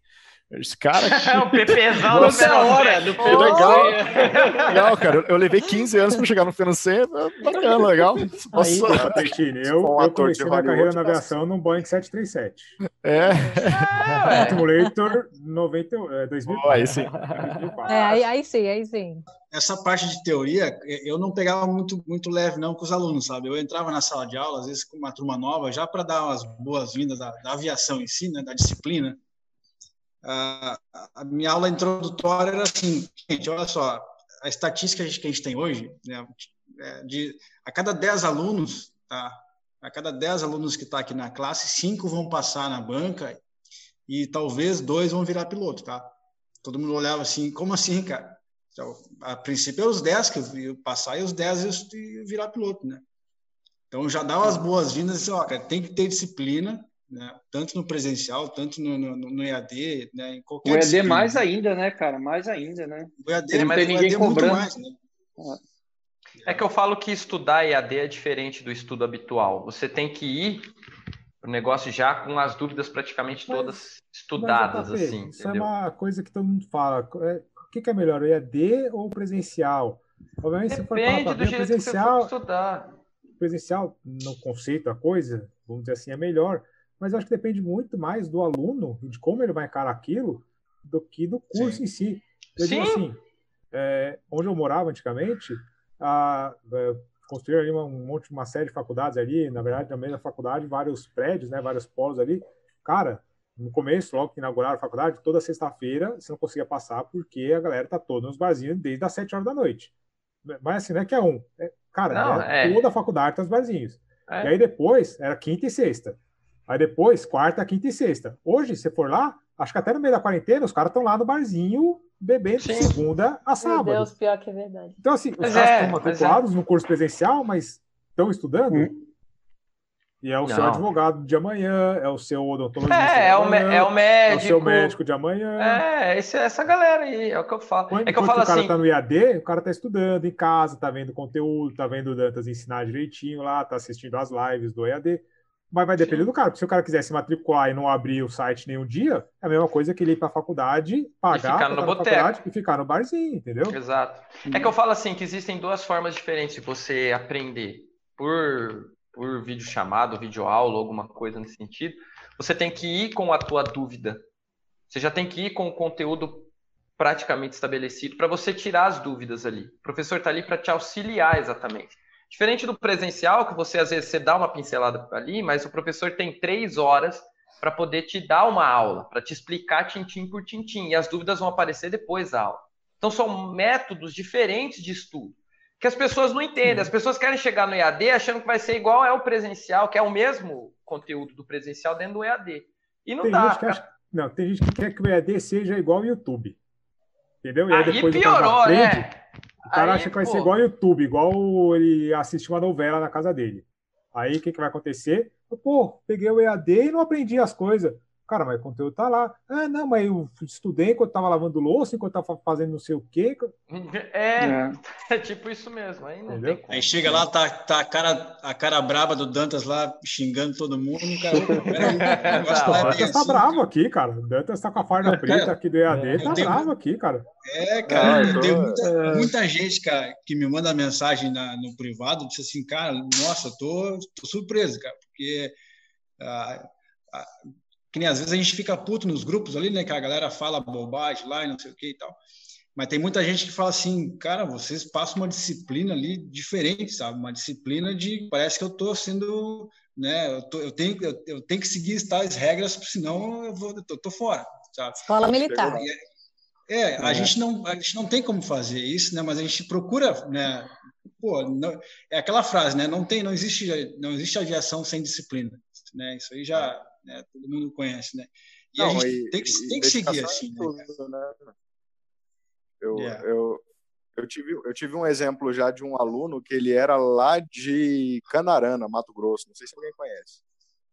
Esse cara. [LAUGHS] o PPzão Nossa, da hora. Do PP. Legal. [LAUGHS] legal, cara. Eu levei 15 anos para chegar no financeiro. Bacana, legal. Nossa. Aí, [LAUGHS] eu, um eu comecei minha carreira na aviação num Boeing 737. É. é. Simulator 90, é, 2004. Oh, aí sim. É, aí, aí sim, aí sim. Essa parte de teoria, eu não pegava muito, muito leve, não, com os alunos, sabe? Eu entrava na sala de aula, às vezes com uma turma nova, já para dar as boas-vindas da, da aviação em si, né, da disciplina a, a minha aula introdutória era assim, gente, olha só, a estatística que a gente tem hoje, né, é de, a cada 10 alunos, tá, a cada 10 alunos que está aqui na classe, cinco vão passar na banca e talvez dois vão virar piloto, tá? Todo mundo olhava assim, como assim, cara? Então, a princípio é os 10 que eu passar e os 10 eu virar piloto, né? Então já dá as boas-vindas assim, ó, cara, tem que ter disciplina, né? tanto no presencial, tanto no, no, no EAD, né? em qualquer O EAD disciplina. mais ainda, né, cara? Mais ainda, né? O EAD, não tem ninguém EAD cobrando. Mais, né? É que eu falo que estudar EAD é diferente do estudo habitual. Você tem que ir o negócio já com as dúvidas praticamente todas mas, estudadas, mas, assim. Isso é entendeu? é uma coisa que todo mundo fala. É, o que, que, é melhor, o EAD ou o presencial? Obviamente, Depende se for falar do jeito presencial, que você for estudar. Presencial, no conceito, a coisa, vamos dizer assim, é melhor mas acho que depende muito mais do aluno e de como ele vai encarar aquilo do que do curso Sim. em si. Eu Sim. digo assim, é, onde eu morava antigamente, a, é, construíram ali uma, um monte, uma série de faculdades ali, na verdade, na mesma faculdade, vários prédios, né, vários polos ali. Cara, no começo, logo que inauguraram a faculdade, toda sexta-feira você não conseguia passar porque a galera tá toda nos barzinhos desde as sete horas da noite. Mas assim, não é que é um. É, cara, não, é, toda a faculdade tá nos barzinhos. É. E aí depois era quinta e sexta. Aí depois, quarta, quinta e sexta. Hoje, se for lá, acho que até no meio da quarentena, os caras estão lá no barzinho bebendo de segunda a sábado. Meu Deus, pior que é verdade. Então, assim, os caras é, estão matriculados é. no curso presencial, mas estão estudando. Hum. E é o Não. seu advogado de amanhã, é o seu odontologista. É, é, o, é o médico. É o seu médico de amanhã. É, esse, essa galera aí, é o que eu falo. Quando, é que eu falo o cara assim. tá no IAD, o cara tá estudando em casa, tá vendo conteúdo, tá vendo o Dantas ensinar direitinho lá, tá assistindo as lives do IAD. Mas vai depender Sim. do cara. Se o cara quiser se matricular e não abrir o site nenhum dia, é a mesma coisa que ele ir para a faculdade, pagar ficar no boteco. e ficar no barzinho, entendeu? Exato. É que eu falo assim, que existem duas formas diferentes de você aprender. Por, por vídeo chamado, vídeo aula, alguma coisa nesse sentido. Você tem que ir com a tua dúvida. Você já tem que ir com o conteúdo praticamente estabelecido para você tirar as dúvidas ali. O professor está ali para te auxiliar exatamente. Diferente do presencial, que você às vezes você dá uma pincelada ali, mas o professor tem três horas para poder te dar uma aula, para te explicar tintim por tintim, e as dúvidas vão aparecer depois da aula. Então são métodos diferentes de estudo que as pessoas não entendem. As pessoas querem chegar no EAD achando que vai ser igual é o presencial, que é o mesmo conteúdo do presencial dentro do EAD. E não tem dá. Gente que acha, não, tem gente que quer que o EAD seja igual ao YouTube. Entendeu? E aí, aí depois piorou, né? O cara aí, acha que vai pô. ser igual ao YouTube, igual ele assiste uma novela na casa dele. Aí o que, que vai acontecer? Pô, peguei o EAD e não aprendi as coisas. Cara, mas o conteúdo tá lá. Ah, não, mas eu estudei enquanto tava lavando louça, enquanto tava fazendo não sei o quê. É, é, [LAUGHS] é tipo isso mesmo. Aí, não tem aí chega lá, tá, tá a, cara, a cara braba do Dantas lá xingando todo mundo. Cara, [LAUGHS] o [LAUGHS] Dantas tá assim, bravo aqui, cara. O Dantas tá com a farda preta aqui do EAD, é, tá tenho... bravo aqui, cara. É, cara, tô... tem muita, é. muita, gente, cara, que me manda mensagem na, no privado, disse assim, cara, nossa, tô, tô surpreso, cara, porque. Ah, que nem às vezes a gente fica puto nos grupos ali, né? Que a galera fala bobagem lá e não sei o que e tal. Mas tem muita gente que fala assim, cara, vocês passam uma disciplina ali diferente, sabe? Uma disciplina de parece que eu estou sendo, né? Eu, tô, eu tenho eu, eu, tenho que seguir tais regras, senão eu vou, eu tô fora, sabe? Escola militar. É, a é. gente não a gente não tem como fazer isso, né? Mas a gente procura, né? Pô, não, é aquela frase, né? Não tem, não existe, não existe aviação sem disciplina, né? Isso aí já né? Todo mundo conhece, né? E Não, a gente e, tem que, tem que seguir assim, né, tudo, né? Eu, yeah. eu, eu, tive, eu tive um exemplo já de um aluno que ele era lá de Canarana, Mato Grosso, não sei se alguém conhece.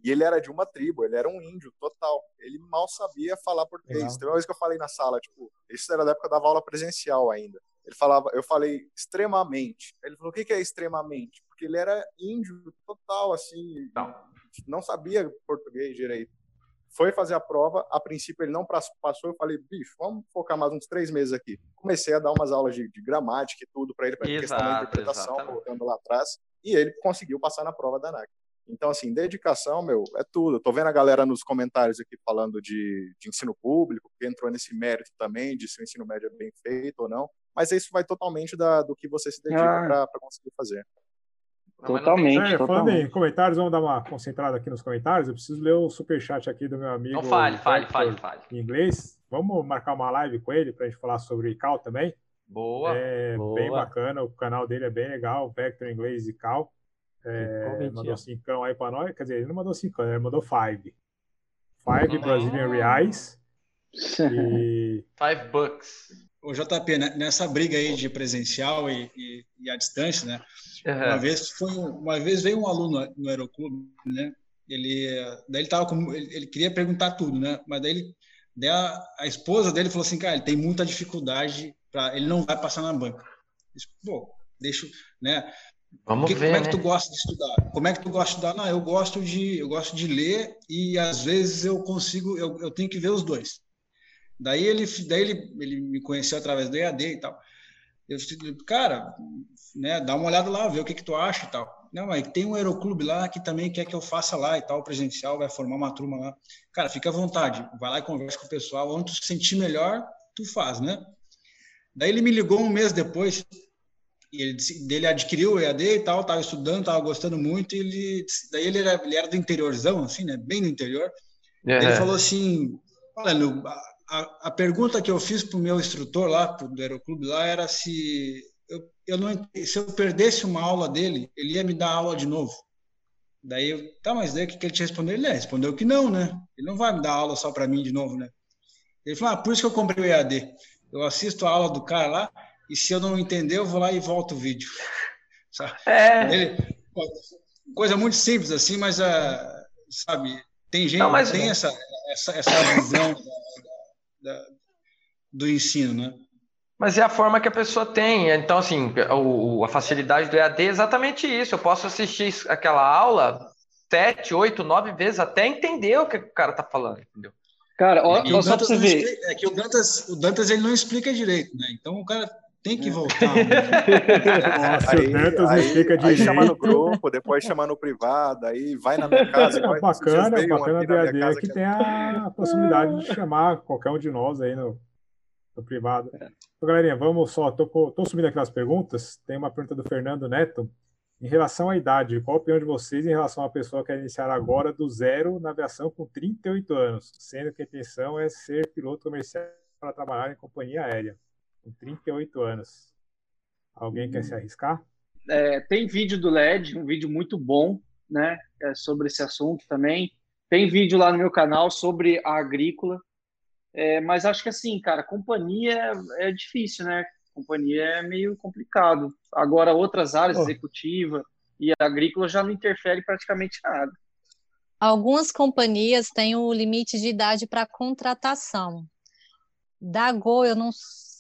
E ele era de uma tribo, ele era um índio total. Ele mal sabia falar português. Legal. Tem uma vez que eu falei na sala, tipo, isso era da época da aula presencial ainda. Ele falava, eu falei extremamente. Ele falou, o que, que é extremamente? Porque ele era índio total, assim. Não não sabia português direito. Foi fazer a prova, a princípio ele não passou, eu falei, bicho, vamos focar mais uns três meses aqui. Comecei a dar umas aulas de, de gramática e tudo para ele, para questão da interpretação, exatamente. colocando lá atrás, e ele conseguiu passar na prova da NAC. Então, assim, dedicação, meu, é tudo. Eu tô vendo a galera nos comentários aqui falando de, de ensino público, que entrou nesse mérito também, de se o ensino médio é bem feito ou não. Mas isso vai totalmente da, do que você se dedica ah. para conseguir fazer. Totalmente. É, falando em comentários, vamos dar uma concentrada aqui nos comentários. Eu preciso ler o superchat aqui do meu amigo. Não fale, fale, fale, fale. Em inglês. Vamos marcar uma live com ele para a gente falar sobre Cal também. Boa. É boa. bem bacana, o canal dele é bem legal, Vector Inglês e Cal. É, mandou cincão aí para nós. Quer dizer, ele não mandou cincão, ele mandou five. Five Brazilian Reais. E... Five bucks. O JP, né, nessa briga aí de presencial e, e, e à distância, né? Uhum. Uma vez foi uma vez veio um aluno no aeroclube, né? Ele daí ele tava com, ele, ele queria perguntar tudo, né? Mas daí, ele, daí a, a, esposa dele falou assim, cara, ele tem muita dificuldade para ele não vai passar na banca. Disse, Pô, deixa, né? Vamos que, ver, como é que né? tu gosta de estudar? Como é que tu gosta de estudar? Não, eu gosto de eu gosto de ler e às vezes eu consigo eu, eu tenho que ver os dois. Daí ele daí ele, ele me conheceu através do EAD e tal. Eu cara, né, dá uma olhada lá, vê o que, que tu acha e tal. Não, mas tem um aeroclube lá que também quer que eu faça lá e tal, presencial, vai formar uma turma lá. Cara, fica à vontade, vai lá e conversa com o pessoal, onde tu se sentir melhor, tu faz, né? Daí ele me ligou um mês depois, e ele, ele adquiriu o EAD e tal, tava estudando, tava gostando muito, e ele, daí ele era, ele era do interiorzão, assim, né, bem do interior. Uhum. Ele falou assim, olha, a, a pergunta que eu fiz para o meu instrutor lá, do aeroclube lá, era se eu, eu não, se eu perdesse uma aula dele, ele ia me dar aula de novo. Daí eu, tá, mas daí o que, que ele te respondeu? Ele é, respondeu que não, né? Ele não vai me dar aula só para mim de novo, né? Ele falou, ah, por isso que eu comprei o EAD. Eu assisto a aula do cara lá e se eu não entender, eu vou lá e volto o vídeo. [LAUGHS] É. Ele, coisa muito simples assim, mas, uh, sabe, tem gente que tem essa, essa, essa visão da, do ensino, né? Mas é a forma que a pessoa tem. Então, assim, o, a facilidade do EAD é exatamente isso. Eu posso assistir aquela aula sete, oito, nove vezes até entender o que o cara está falando, entendeu? Cara, ó, é, só para você ver. Explica, é que o Dantas, o Dantas ele não explica direito, né? Então o cara tem que voltar. Né? [LAUGHS] Nossa, aí, o Dantas aí, explica direito. Aí chama no grupo, depois chama no privado, aí vai na minha casa. É bacana, bacana do EAD é que, que tem a possibilidade de chamar qualquer um de nós aí no, no privado. É. Então, galerinha, vamos só. Tô, tô subindo aqui nas perguntas. Tem uma pergunta do Fernando Neto. Em relação à idade, qual a opinião de vocês em relação à pessoa que quer iniciar agora do zero na aviação com 38 anos, sendo que a intenção é ser piloto comercial para trabalhar em companhia aérea, com 38 anos? Alguém quer se arriscar? É, tem vídeo do LED, um vídeo muito bom, né, é, sobre esse assunto também. Tem vídeo lá no meu canal sobre a agrícola. É, mas acho que assim, cara, companhia é difícil, né? Companhia é meio complicado. Agora, outras áreas, oh. executiva e agrícola, já não interfere praticamente nada. Algumas companhias têm o limite de idade para contratação. Da Gol, eu não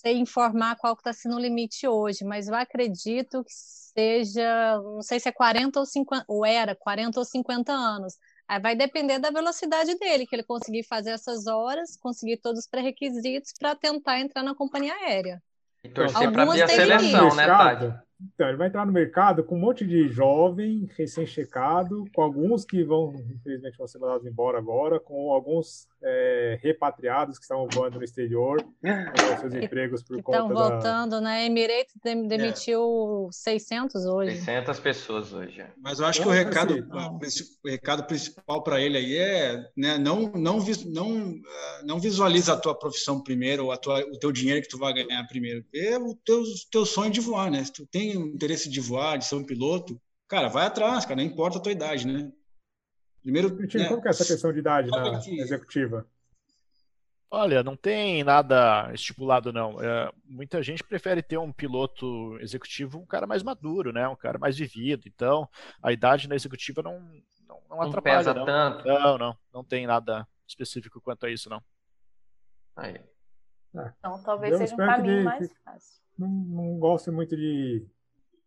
sei informar qual está sendo o limite hoje, mas eu acredito que seja, não sei se é 40 ou 50, ou era 40 ou 50 anos. Aí vai depender da velocidade dele, que ele conseguir fazer essas horas, conseguir todos os pré-requisitos para tentar entrar na companhia aérea. E torcer para a seleção, né, Tati? Então, ele vai entrar no mercado com um monte de jovem, recém-checado, com alguns que vão, infelizmente, vão ser mandados embora agora, com alguns é, repatriados que estavam voando no exterior, com seus [LAUGHS] empregos por conta Estão voltando, da... né? Emirates demitiu é. 600 hoje. 600 pessoas hoje. É. Mas eu acho que o recado, o recado principal para ele aí é né, não, não, não, não visualiza a tua profissão primeiro, ou a tua, o teu dinheiro que tu vai ganhar primeiro. É o teu, teu sonho de voar, né? Se tu tem tem interesse de voar, de ser um piloto, cara, vai atrás, cara, não importa a tua idade, né? Primeiro, né? como que é essa questão de idade na que... executiva? Olha, não tem nada estipulado, não. É, muita gente prefere ter um piloto executivo, um cara mais maduro, né? Um cara mais vivido. Então, a idade na executiva não, não, não, não atrapalha. Pesa não. tanto. Não, não. Não tem nada específico quanto a isso, não. Aí. É. Então, talvez seja um caminho mais fácil. Não, não gosto muito de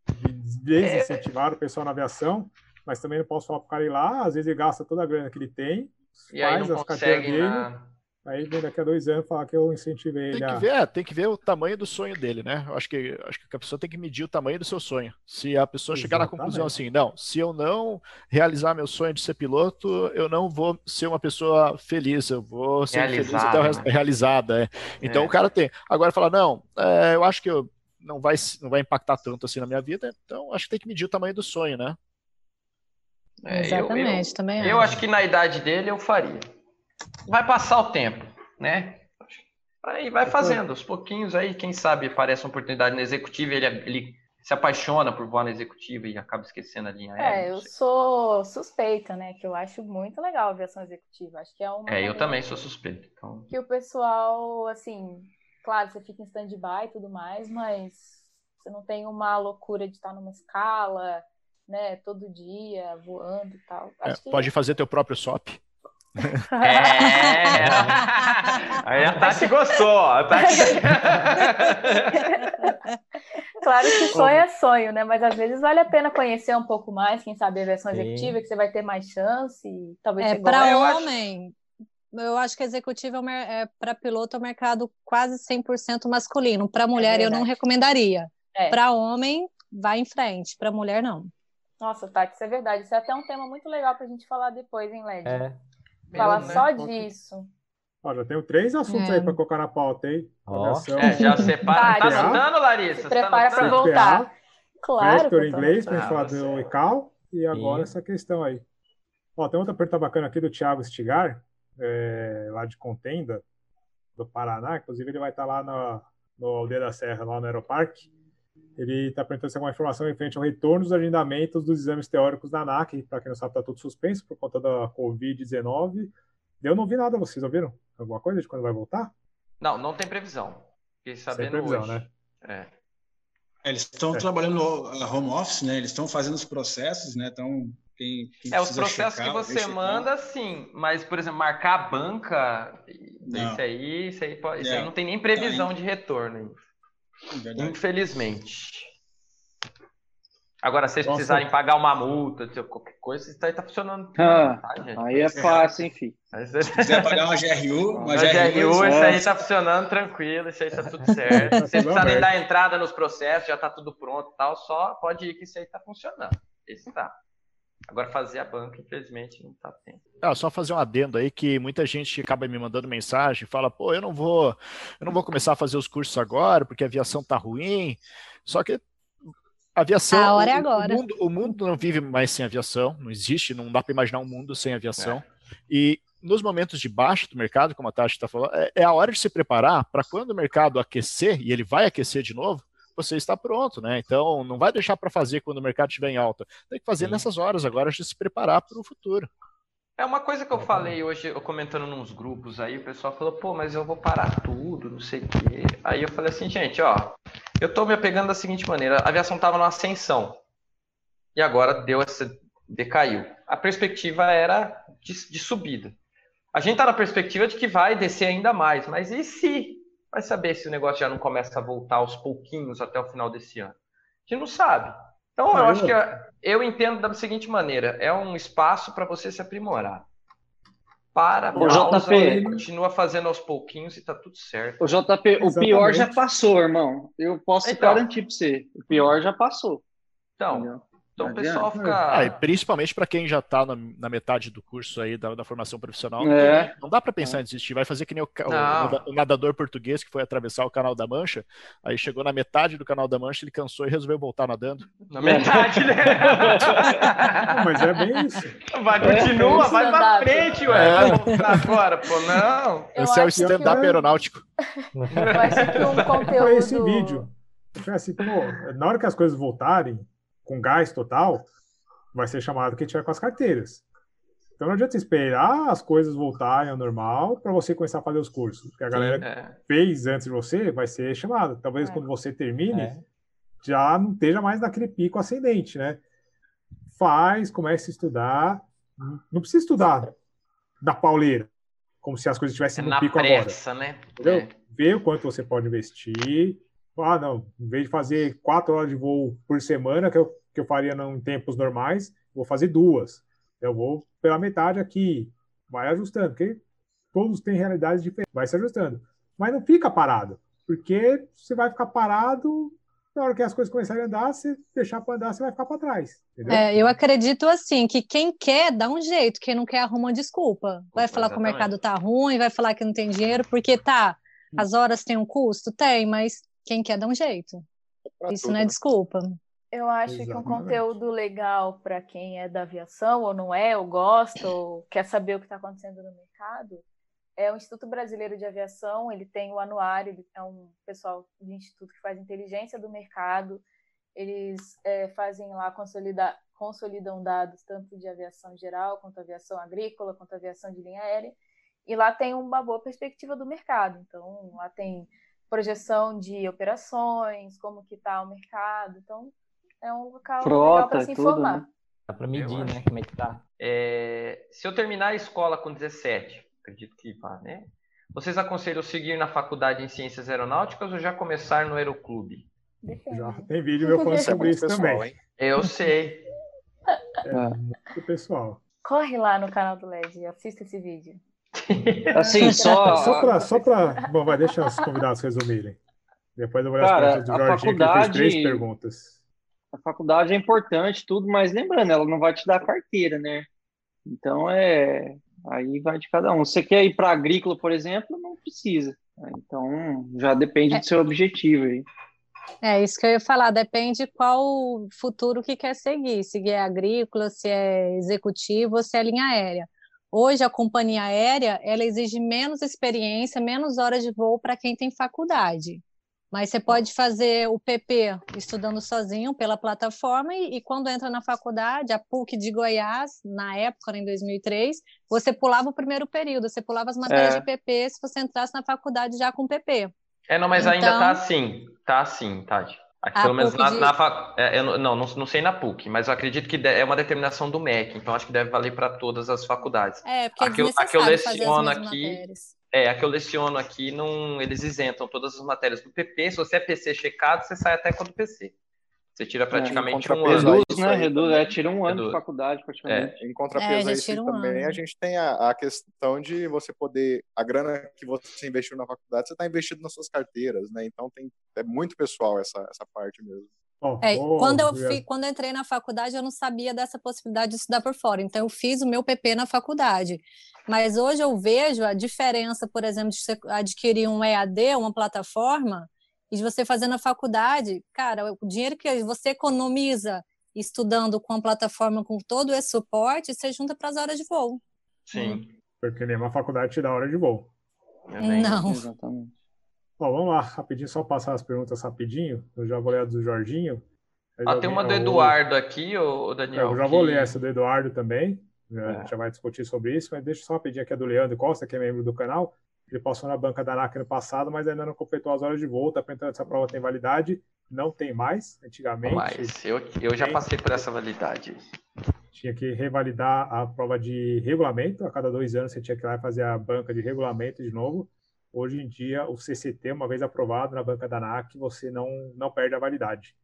de desincentivar o pessoal na aviação, mas também não posso falar para o cara ir lá, às vezes ele gasta toda a grana que ele tem, e faz as carteiras dele, na... aí vem daqui a dois anos falar que eu incentivei tem ele que ver, é, Tem que ver o tamanho do sonho dele, né? Eu acho que, acho que a pessoa tem que medir o tamanho do seu sonho. Se a pessoa Exatamente. chegar na conclusão assim, não, se eu não realizar meu sonho de ser piloto, eu não vou ser uma pessoa feliz, eu vou ser realizada, feliz até o resto, né? realizada. É. Então é. o cara tem. Agora fala, não, é, eu acho que eu não vai, não vai impactar tanto assim na minha vida, então acho que tem que medir o tamanho do sonho, né? É, Exatamente, eu, eu, também Eu acho que na idade dele eu faria. Vai passar o tempo, né? Aí vai fazendo, aos pouquinhos aí, quem sabe aparece uma oportunidade na executiva, ele, ele se apaixona por voar na executiva e acaba esquecendo a linha aérea. É, eu sou suspeita, né? Que eu acho muito legal a aviação executiva. Acho que é uma. É, eu também sou suspeita. Então... Que o pessoal, assim, claro, você fica em stand-by e tudo mais, mas você não tem uma loucura de estar numa escala, né, todo dia, voando e tal. É, que... Pode fazer teu próprio SOP. É! Aí a Tati gostou. A Tati... [LAUGHS] claro que sonho é sonho, né? Mas às vezes vale a pena conhecer um pouco mais, quem sabe a versão executiva, que você vai ter mais chance. Talvez é, para homem, eu acho que executivo é, é para piloto é um mercado quase 100% masculino. Para mulher, é eu não recomendaria. É. Para homem, vai em frente. Para mulher, não. Nossa, Tati, isso é verdade. Isso é até um tema muito legal para a gente falar depois, hein, Led? É. Falar Meu, só né? disso. Ó, já tenho três assuntos é. aí para colocar na pauta, hein? Oh. É, já separa. Tá anotando, Larissa? Se prepara tá para voltar. Claro. Por inglês, para falar do ICAO. E agora essa questão aí. Ó, tem outra pergunta bacana aqui do Thiago Stigar é, lá de Contenda, do Paraná. Inclusive, ele vai estar lá no, no Aldeia da Serra, lá no Aeroparque. Ele está perguntando se alguma informação em frente ao retorno dos agendamentos dos exames teóricos da ANAC. Para quem não sabe, está tudo suspenso por conta da Covid-19. Eu não vi nada, vocês ouviram? Alguma coisa de quando vai voltar? Não, não tem previsão. Fiquei sabendo Sem previsão, hoje. né? É. Eles estão é. trabalhando no home office, né? Eles estão fazendo os processos, né? Estão quem, quem é, os processos checar, que você manda, sim, mas, por exemplo, marcar a banca, não. isso aí, isso aí, pode, isso aí não tem nem previsão tá, de retorno. Infelizmente. Agora, se vocês Nossa. precisarem pagar uma multa, qualquer coisa, isso aí tá funcionando. Ah, tá, aí é fácil, enfim. Se quiser pagar uma GRU, [LAUGHS] uma, uma GRU, GRU isso aí tá funcionando tranquilo, isso aí tá tudo certo. [LAUGHS] Se vocês precisarem dar entrada nos processos, já tá tudo pronto e tal, só pode ir que isso aí tá funcionando. Esse tá. Agora, fazer a banca, infelizmente, não está tendo. Ah, só fazer um adendo aí que muita gente acaba me mandando mensagem, fala, pô, eu não vou, eu não vou começar a fazer os cursos agora porque a aviação tá ruim. Só que Aviação. A hora é agora. O mundo, o mundo não vive mais sem aviação, não existe, não dá para imaginar um mundo sem aviação. É. E nos momentos de baixa do mercado, como a Tati está falando, é, é a hora de se preparar para quando o mercado aquecer, e ele vai aquecer de novo, você está pronto, né? Então, não vai deixar para fazer quando o mercado estiver em alta. Tem que fazer Sim. nessas horas agora de se preparar para o futuro. É uma coisa que eu falei hoje, eu comentando nos grupos aí, o pessoal falou, pô, mas eu vou parar tudo, não sei o quê. Aí eu falei assim, gente, ó, eu tô me apegando da seguinte maneira, a aviação tava numa ascensão. E agora deu essa. decaiu. A perspectiva era de, de subida. A gente tá na perspectiva de que vai descer ainda mais, mas e se? Vai saber se o negócio já não começa a voltar aos pouquinhos até o final desse ano. A gente não sabe. Então, eu acho que eu entendo da seguinte maneira: é um espaço para você se aprimorar. Para, o JP continua fazendo aos pouquinhos e tá tudo certo. O JP, o pior já passou, irmão. Eu posso então, garantir para você. O pior já passou. Então, Entendeu? Então o pessoal fica. É, principalmente para quem já está na, na, metade do curso aí da, da formação profissional, é. não dá para pensar é. em desistir. Vai fazer que nem o, o, o, nadador português que foi atravessar o Canal da Mancha, aí chegou na metade do Canal da Mancha, ele cansou e resolveu voltar nadando. Na metade, né? [LAUGHS] Mas é bem isso. Vai, continua, vai para frente, ué. É. Agora, pô, não. Eu Esse é o stand-up aeronáutico. Eu acho que um conteúdo. Esse vídeo. Assim, pô, na hora que as coisas voltarem, com gás total, vai ser chamado quem tiver com as carteiras. Então não adianta esperar as coisas voltarem ao normal para você começar a fazer os cursos. Porque a galera é. fez antes de você vai ser chamada. Talvez é. quando você termine, é. já não esteja mais naquele pico ascendente, né? Faz, comece a estudar. Não precisa estudar da pauleira, como se as coisas estivessem no Na pico pressa, agora. né? Entendeu? É. Vê o quanto você pode investir. Ah, não, em vez de fazer quatro horas de voo por semana, que eu que eu faria em tempos normais, vou fazer duas. Eu vou pela metade aqui, vai ajustando, porque todos têm realidades diferentes, vai se ajustando. Mas não fica parado, porque você vai ficar parado na hora que as coisas começarem a andar, se deixar para andar, você vai ficar para trás. É, eu acredito assim que quem quer dá um jeito, quem não quer arruma uma desculpa. Vai falar Exatamente. que o mercado tá ruim, vai falar que não tem dinheiro, porque tá, as horas têm um custo, tem, mas quem quer dá um jeito. Isso tudo, não é né? desculpa. Eu acho Exatamente. que um conteúdo legal para quem é da aviação, ou não é, ou gosta, ou quer saber o que está acontecendo no mercado, é o Instituto Brasileiro de Aviação. Ele tem o anuário, ele é um pessoal de instituto que faz inteligência do mercado. Eles é, fazem lá, consolida, consolidam dados tanto de aviação geral, quanto aviação agrícola, quanto aviação de linha aérea. E lá tem uma boa perspectiva do mercado. Então, lá tem projeção de operações, como que está o mercado. Então, é um local Frota, legal para se informar. Né? Dá para medir, né? Como é que tá. É, se eu terminar a escola com 17, acredito que vá, né? Vocês aconselham seguir na faculdade em Ciências Aeronáuticas ou já começar no Aeroclube? Já tem vídeo meu falando sobre isso pessoal, também. Hein? Eu sei. É, muito pessoal. Corre lá no canal do LED e assista esse vídeo. [LAUGHS] Assim, só. Só para. Só pra... Bom, vai deixar os convidados resumirem. Depois eu vou ler as perguntas do Jorginho, faculdade... que fez três perguntas a faculdade é importante, tudo, mas lembrando, ela não vai te dar carteira, né? Então é. Aí vai de cada um. Você quer ir para agrícola, por exemplo, não precisa. Então já depende é. do seu objetivo aí. É isso que eu ia falar, depende qual futuro que quer seguir, se é agrícola, se é executivo ou se é linha aérea. Hoje a companhia aérea, ela exige menos experiência, menos horas de voo para quem tem faculdade. Mas você pode fazer o PP estudando sozinho pela plataforma e, e, quando entra na faculdade, a PUC de Goiás, na época, em 2003, você pulava o primeiro período, você pulava as matérias é. de PP se você entrasse na faculdade já com PP. É, não, mas então, ainda tá assim, tá assim, Tati. Aqui, pelo menos na, de... na é, eu não, não, não sei na PUC, mas eu acredito que é uma determinação do MEC, então acho que deve valer para todas as faculdades. É, porque é a que, eu, a que eu leciono aqui, matérias. É, a que eu leciono aqui, não, eles isentam todas as matérias do PP. Se você é PC checado, você sai até com do PC. Você tira é, praticamente é, um ano. Reduz, né? Reduz, é, tira um ano Reduz. de faculdade, praticamente. É. Em contrapeso é, a isso um também, ano. a gente tem a, a, questão de você poder, a grana que você investiu na faculdade, você está investido nas suas carteiras, né? Então tem, é muito pessoal essa, essa parte mesmo. Oh, é, oh, quando, eu fi, quando eu entrei na faculdade, eu não sabia dessa possibilidade de estudar por fora. Então, eu fiz o meu PP na faculdade. Mas hoje eu vejo a diferença, por exemplo, de você adquirir um EAD, uma plataforma, e de você fazer na faculdade, cara, o dinheiro que você economiza estudando com a plataforma com todo esse suporte, você junta para as horas de voo. Sim. Porque nenhuma faculdade te dá hora de voo. Não. Exatamente. Bom, vamos lá, rapidinho, só passar as perguntas rapidinho. Eu já vou ler a do Jorginho. Ah, tem uma do Eduardo aqui, o Daniel. Eu já que... vou ler essa do Eduardo também. A É. gente já vai discutir sobre isso, mas deixa eu só pedir aqui a do Leandro Costa, que é membro do canal. Ele passou na banca da ANAC no passado, mas ainda não completou as horas de voo. Está perguntando se essa prova tem validade. Não tem mais. Antigamente Mas eu, eu já passei por essa validade. tinha que revalidar a prova de regulamento. A cada dois anos você tinha que ir lá e fazer a banca de regulamento de novo. Hoje em dia, o CCT, uma vez aprovado na banca da ANAC, você não, não perde a validade.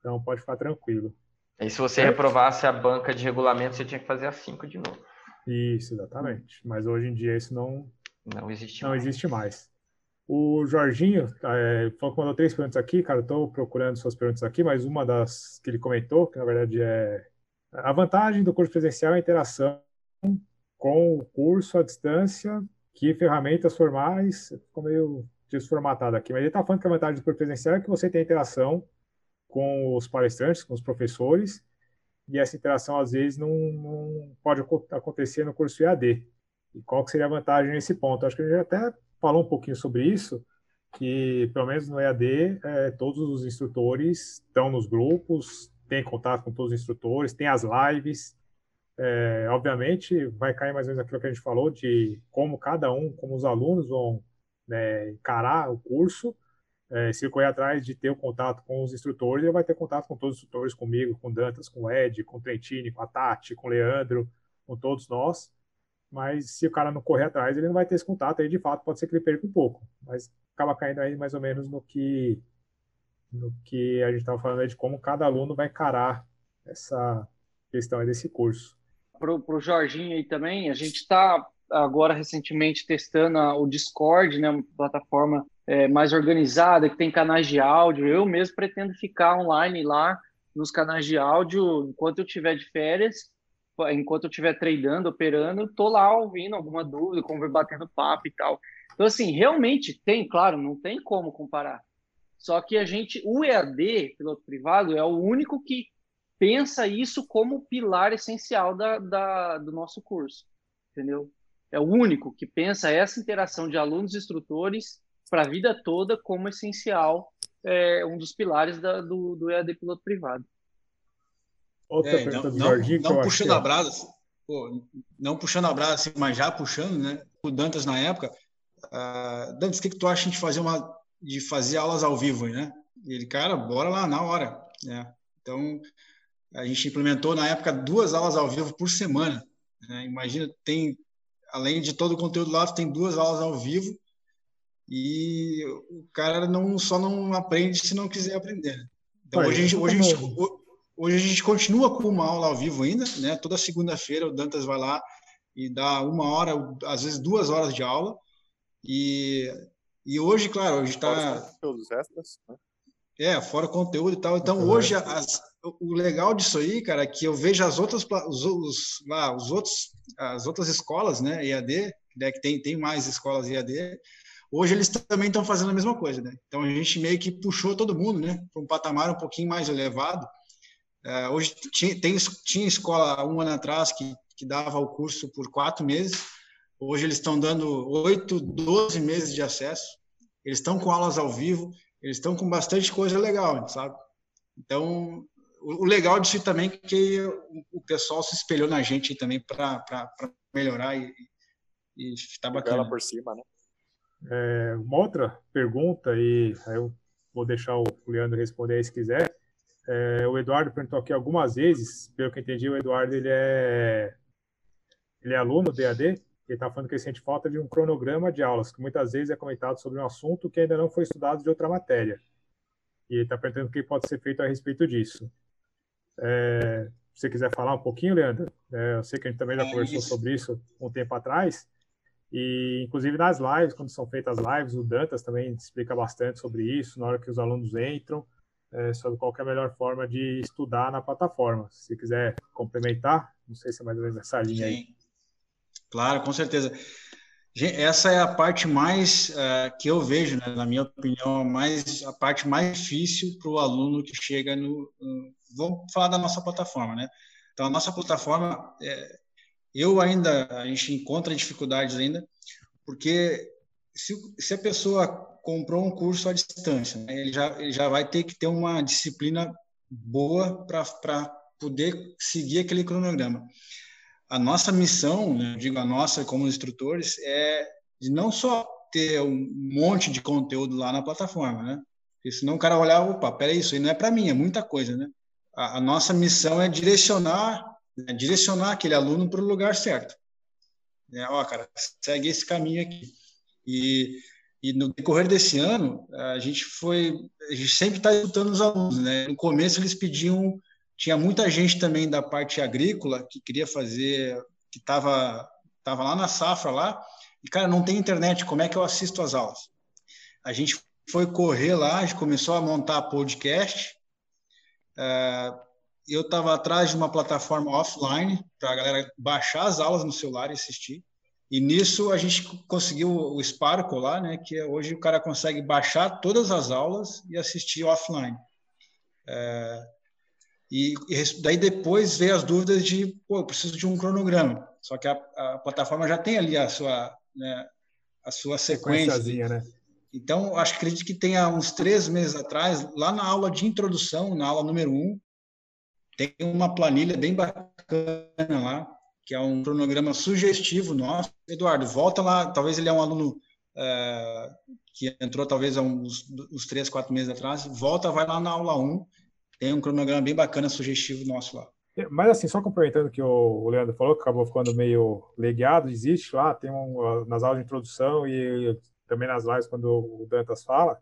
Então pode ficar tranquilo. E se você É. reprovasse a banca de regulamento, você tinha que fazer a 5 de novo. Isso, exatamente. Mas hoje em dia isso não, Não existe não mais. existe mais. O Jorginho é, falou que mandou três perguntas aqui, cara. Estou procurando suas perguntas aqui, mas uma das que ele comentou, que na verdade é a vantagem do curso presencial é a interação com o curso à distância, que ferramentas formais, ficou meio desformatado aqui, mas ele está falando que a vantagem do presencial é que você tem interação com os palestrantes, com os professores, e essa interação às vezes não, não pode aco- acontecer no curso EAD. E qual seria a vantagem nesse ponto? Acho que a gente até falou um pouquinho sobre isso, que pelo menos no EAD, eh, todos os instrutores estão nos grupos, têm contato com todos os instrutores, tem as lives. Eh, obviamente, vai cair mais ou menos aquilo que a gente falou de como cada um, como os alunos vão né, encarar o curso. Eh, se ele correr atrás de ter o contato com os instrutores, ele vai ter contato com todos os instrutores, comigo, com Dantas, com Ed, com Trentini, com a Tati, com Leandro, com todos nós mas se o cara não correr atrás, ele não vai ter esse contato, aí de fato pode ser que ele perca um pouco, mas acaba caindo aí mais ou menos no que no que a gente estava falando aí de como cada aluno vai encarar essa questão desse curso. Pro, pro Jorginho aí também, a gente está agora recentemente testando a- o Discord, né, uma plataforma é, mais organizada, que tem canais de áudio. Eu mesmo pretendo ficar online lá nos canais de áudio enquanto eu tiver de férias, enquanto eu estiver treinando, operando, tô lá ouvindo alguma dúvida, batendo papo e tal. Então, assim, realmente tem, claro, não tem como comparar. Só que a gente, o EAD, piloto privado, é o único que pensa isso como pilar essencial da, da- do nosso curso, entendeu? É o único que pensa essa interação de alunos e instrutores para a vida toda como essencial, é, um dos pilares da- do, do EAD piloto privado. Outra É, pergunta não, do não, Jorginho, não acho puxando ó, a brasa, pô, não puxando a brasa, assim, mas já puxando, né? O Dantas na época, ah, Dantas, o que, que tu acha de fazer uma de fazer aulas ao vivo, né? E ele, cara, bora lá na hora, né? Então a gente implementou na época duas aulas ao vivo por semana. né? Imagina, tem além de todo o conteúdo lá, tem duas aulas ao vivo e o cara não só não aprende se não quiser aprender. né? Então Olha, hoje a gente, hoje a gente, como- Hoje a gente continua com uma aula ao vivo ainda, né? Toda segunda-feira o Dantas vai lá e dá uma hora, às vezes duas horas de aula. E, e hoje, claro, hoje está né? é, fora o conteúdo e tal. Então, Uhum. hoje, as- o legal disso aí, cara, é que eu vejo as outras, os, os, lá, os outros, as outras escolas, né, EAD, né, que tem, tem mais escolas EAD, hoje eles também estão fazendo a mesma coisa, né? Então, a gente meio que puxou todo mundo, né, para um patamar um pouquinho mais elevado. É, hoje tinha, tem, tinha escola um ano atrás que, que dava o curso por quatro meses, hoje eles estão dando oito, doze meses de acesso, eles estão com aulas ao vivo, eles estão com bastante coisa legal, sabe? Então, o, legal disso também é que o, pessoal se espelhou na gente também para melhorar e, e está Ela bacana. por cima, né? É, uma outra pergunta, e aí eu vou deixar o Leandro responder aí se quiser. É, o Eduardo perguntou aqui algumas vezes, pelo que eu entendi, o Eduardo ele é, ele é aluno do EAD, ele está falando que ele sente falta de um cronograma de aulas, que muitas vezes é comentado sobre um assunto que ainda não foi estudado de outra matéria. E ele está perguntando o que pode ser feito a respeito disso. É, se você quiser falar um pouquinho, Leandro, é, eu sei que a gente também já É conversou sobre isso um tempo atrás, e, inclusive, nas lives, quando são feitas as lives, o Dantas também explica bastante sobre isso, na hora que os alunos entram, é, sobre qual é a melhor forma de estudar na plataforma. Se quiser complementar, não sei se é mais ou menos nessa linha aí. Sim. Claro, com certeza. Essa é a parte mais uh, que eu vejo, né, na minha opinião, mais a parte mais difícil para o aluno que chega no, no, Vamos falar da nossa plataforma, né? Então, a nossa plataforma, é, eu ainda a gente encontra dificuldades ainda, porque se, se a pessoa comprou um curso à distância, né, ele, já, ele já vai ter que ter uma disciplina boa para poder seguir aquele cronograma a nossa missão, né, digo a nossa como instrutores, é de não só ter um monte de conteúdo lá na plataforma, né? Porque senão o cara olhar, opa, peraí, isso aí não é para mim, é muita coisa, né? A, a nossa missão é direcionar, né, direcionar aquele aluno para o lugar certo. É, ó, cara, segue esse caminho aqui. E, e no decorrer desse ano, a gente foi, a gente sempre está escutando os alunos, né? No começo eles pediam tinha muita gente também da parte agrícola que queria fazer, que estava tava lá na safra lá, e cara, não tem internet, como é que eu assisto as aulas? A gente foi correr lá, a gente começou a montar podcast. Uh, eu estava atrás de uma plataforma offline para a galera baixar as aulas no celular e assistir. E nisso a gente conseguiu o Sparkle lá, né? Que é, hoje o cara consegue baixar todas as aulas e assistir offline. Uh, e, e daí depois veio as dúvidas de, pô, eu preciso de um cronograma. Só que a, a plataforma já tem ali a sua, né, a sua sequência. Né? Então, acho que acredito que tenha uns três meses atrás, lá na aula de introdução, na aula número um, tem uma planilha bem bacana lá, que é um cronograma sugestivo nosso. Eduardo, volta lá, talvez ele é um aluno uh, que entrou talvez há uns, uns três, quatro meses atrás, volta, vai lá na aula 1, tem um cronograma bem bacana, sugestivo nosso lá. É, mas assim, só complementando o que o Leandro falou, que acabou ficando meio legado, existe lá, tem um, nas aulas de introdução e também nas lives quando o Dantas fala,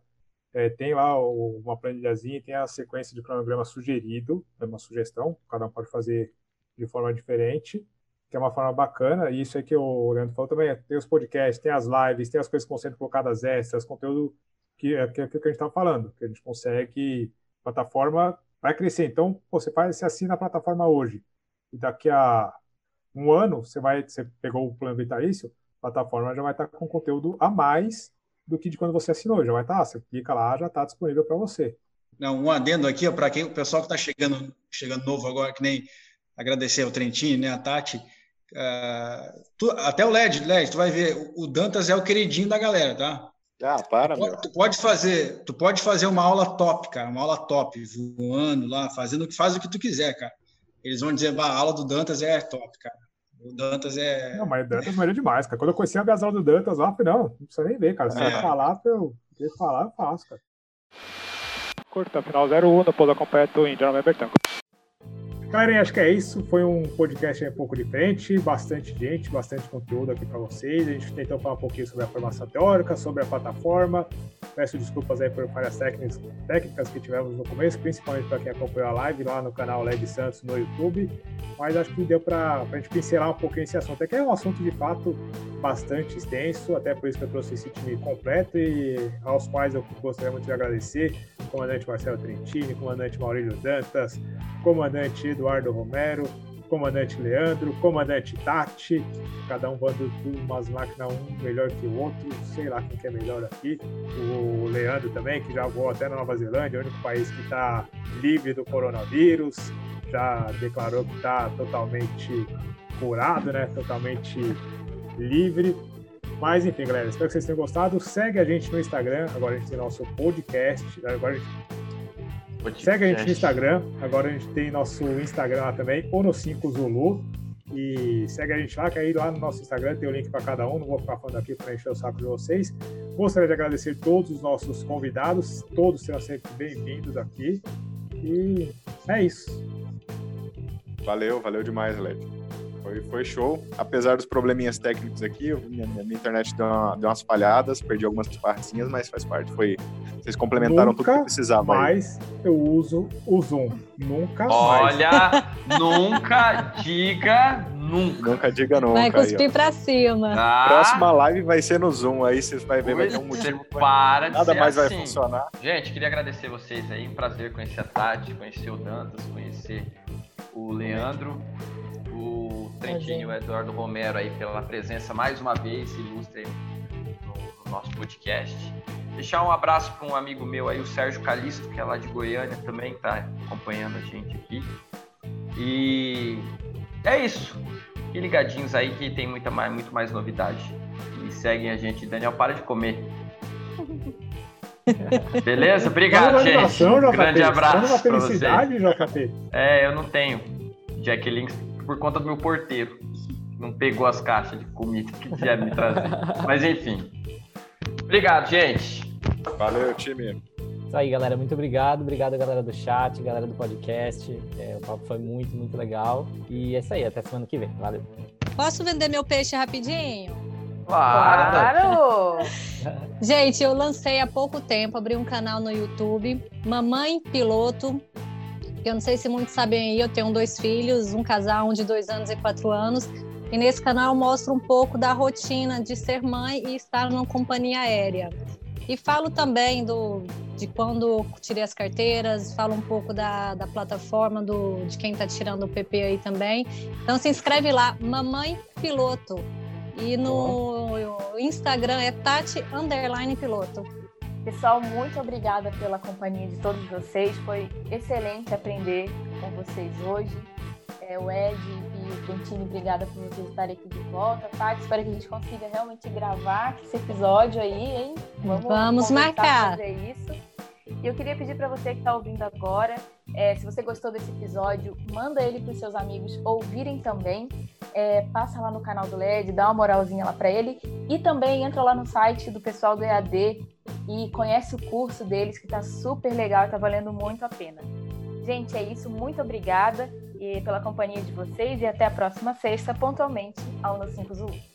é, tem lá uma planilhazinha tem a sequência de cronograma sugerido, é uma sugestão, cada um pode fazer de forma diferente, que é uma forma bacana, e isso é que o Leandro falou também, tem os podcasts, tem as lives, tem as coisas que vão sendo colocadas extras, conteúdo que é, é aquilo que a gente estava falando, que a gente consegue, plataforma vai crescer. Então, você faz, você assina a plataforma hoje e daqui a um ano você vai, você pegou o plano vitalício, a plataforma já vai estar com conteúdo a mais do que de quando você assinou. Já vai estar, você clica lá, já está disponível para você. Não, um adendo aqui para quem o pessoal que está chegando, chegando novo agora, que nem agradecer ao Trentini, né, a Tati. Uh, tu, até o LED, LED, tu vai ver, o Dantas é o queridinho da galera, tá? Ah, para, tu pode, tu pode fazer, tu pode fazer uma aula top, cara, uma aula top, voando lá, fazendo que faz o que tu quiser, cara. Eles vão dizer, a aula do Dantas é top, cara. O Dantas é. Não, mas o Dantas é demais, cara. Quando eu conheci a aula do Dantas lá, falei, não, não precisa nem ver, cara. Se é. eu falar, eu querer falar, eu faço, cara. Curta, final 01 no polo completo em General Bertanco. Galera, acho que é isso. Foi um podcast um pouco diferente, bastante gente, bastante conteúdo aqui para vocês. A gente tentou falar um pouquinho sobre a formação teórica, sobre a plataforma. Peço desculpas aí por falhas técnicas, técnicas que tivemos no começo, principalmente para quem acompanhou a live lá no canal LED Santos no YouTube. Mas acho que deu para a gente pincelar um pouquinho esse assunto. É que é um assunto de fato bastante extenso, até por isso que eu trouxe esse time completo e aos quais eu gostaria muito de agradecer: comandante Marcelo Trentini, comandante Maurílio Dantas, comandante Eduardo Romero, comandante Leandro, comandante Tati, cada um bando umas máquinas, um melhor que o outro, sei lá quem que é melhor aqui. O Leandro também, que já voou até na Nova Zelândia, o único país que está livre do coronavírus, já declarou que está totalmente curado, né? Totalmente livre. Mas enfim, galera, espero que vocês tenham gostado. Segue a gente no Instagram, agora a gente tem nosso podcast. Agora a gente. Segue a gente no Instagram. Agora a gente tem nosso Instagram lá também, Ono5 Zulu. E segue a gente lá, que aí lá no nosso Instagram tem o link para cada um. Não vou ficar falando aqui para encher o saco de vocês. Gostaria de agradecer todos os nossos convidados. Todos serão sempre bem-vindos aqui. E é isso. Valeu, valeu demais, Led. Foi, foi show. Apesar dos probleminhas técnicos aqui, minha, minha internet deu, uma, deu, umas falhadas, perdi algumas partezinhas, mas faz parte. Foi, vocês complementaram nunca tudo que precisava. Mas eu uso o Zoom. Nunca Olha, mais. Olha, nunca diga nunca. Nunca diga nunca. Vai cuspir aí, pra cima. Tá? Próxima live vai ser no Zoom, aí vocês vão ver, vai ter um motivo. Para de Nada mais assim. vai funcionar. Gente, queria agradecer vocês aí. Um prazer conhecer a Tati, conhecer o Dantas, conhecer o Leandro, o Clementinho e o Eduardo Romero aí pela presença mais uma vez ilustre no nosso podcast. Deixar um abraço para um amigo meu aí, o Sérgio Calisto, que é lá de Goiânia também, está acompanhando a gente aqui. E é isso. Fiquem ligadinhos aí que tem muita mais, muito mais novidade. E seguem a gente. Daniel, para de comer. [LAUGHS] Beleza? Obrigado, gente. Um grande abraço para você. JP. É, eu não tenho Jacqueline por conta do meu porteiro. Não pegou as caixas de comida que queria me trazer. [LAUGHS] Mas enfim. Obrigado, gente. Valeu, time. Isso aí, galera. Muito obrigado. Obrigado, galera do chat, galera do podcast. É, o papo foi muito, muito legal. E é isso aí. Até semana que vem. Valeu. Posso vender meu peixe rapidinho? Claro! [LAUGHS] Gente, eu lancei há pouco tempo, abri um canal no YouTube, Mamãe Piloto. Eu não sei se muitos sabem aí, eu tenho dois filhos, um casal, um de dois anos e quatro anos. E nesse canal eu mostro um pouco da rotina de ser mãe e estar numa companhia aérea. E falo também do, de quando tirei as carteiras, falo um pouco da, da plataforma do, de quem está tirando o PP aí também. Então se inscreve lá, Mamãe Piloto. E no Instagram é Tati Underline Piloto. Pessoal, muito obrigada pela companhia de todos vocês. Foi excelente aprender com vocês hoje. É, o Ed e o Quintino, obrigada por vocês estarem aqui de volta. Tati, espero que a gente consiga realmente gravar esse episódio aí, hein? Vamos, Vamos marcar. Fazer isso. E eu queria pedir para você que está ouvindo agora, é, se você gostou desse episódio, manda ele para os seus amigos ouvirem também. É, passa lá no canal do LED, dá uma moralzinha lá para ele. E também entra lá no site do pessoal do EAD e conhece o curso deles, que está super legal e está valendo muito a pena. Gente, é isso. Muito obrigada e pela companhia de vocês e até a próxima sexta, pontualmente, ao No 5 Zulu.